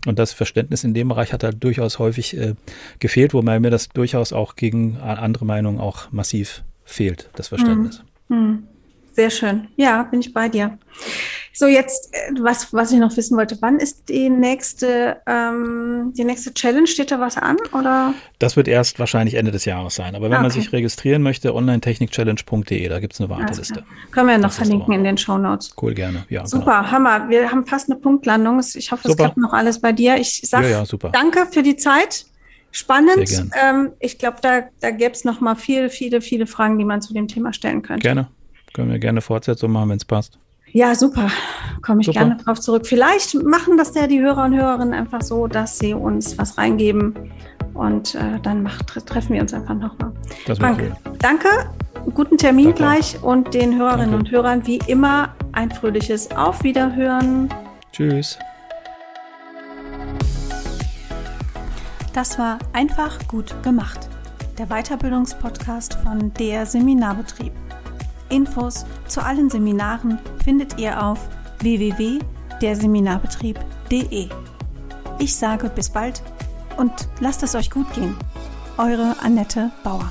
und das Verständnis in dem Bereich hat halt durchaus häufig äh, gefehlt, wobei mir das durchaus auch gegen andere Meinungen auch massiv fehlt, das Verständnis. Hm. Hm. Sehr schön. Ja, bin ich bei dir. So, jetzt, äh, was, was ich noch wissen wollte, wann ist die nächste, ähm, die nächste Challenge? Steht da was an? Oder? Das wird erst wahrscheinlich Ende des Jahres sein. Aber wenn okay. man sich registrieren möchte, onlinetechnikchallenge.de, da gibt es eine Warteliste. Können wir noch das verlinken in den Show Notes. Cool, gerne. Ja, super, genau. Hammer. Wir haben fast eine Punktlandung. Ich hoffe, es klappt noch alles bei dir. Ich sage ja, ja, danke für die Zeit. Spannend. Ähm, ich glaube, da, da gäbe es noch mal viele, viele, viele Fragen, die man zu dem Thema stellen könnte. Gerne. Können wir gerne Fortsetzung machen, wenn es passt. Ja, super. Komme ich super. gerne drauf zurück. Vielleicht machen das ja die Hörer und Hörerinnen einfach so, dass sie uns was reingeben und äh, dann macht, treffen wir uns einfach nochmal. Danke. Cool. Danke, guten Termin Danke. gleich und den Hörerinnen Danke. und Hörern wie immer ein fröhliches Auf Wiederhören. Tschüss. Das war einfach gut gemacht. Der Weiterbildungspodcast von der Seminarbetrieb. Infos zu allen Seminaren findet ihr auf www.derseminarbetrieb.de. Ich sage bis bald und lasst es euch gut gehen. Eure Annette Bauer.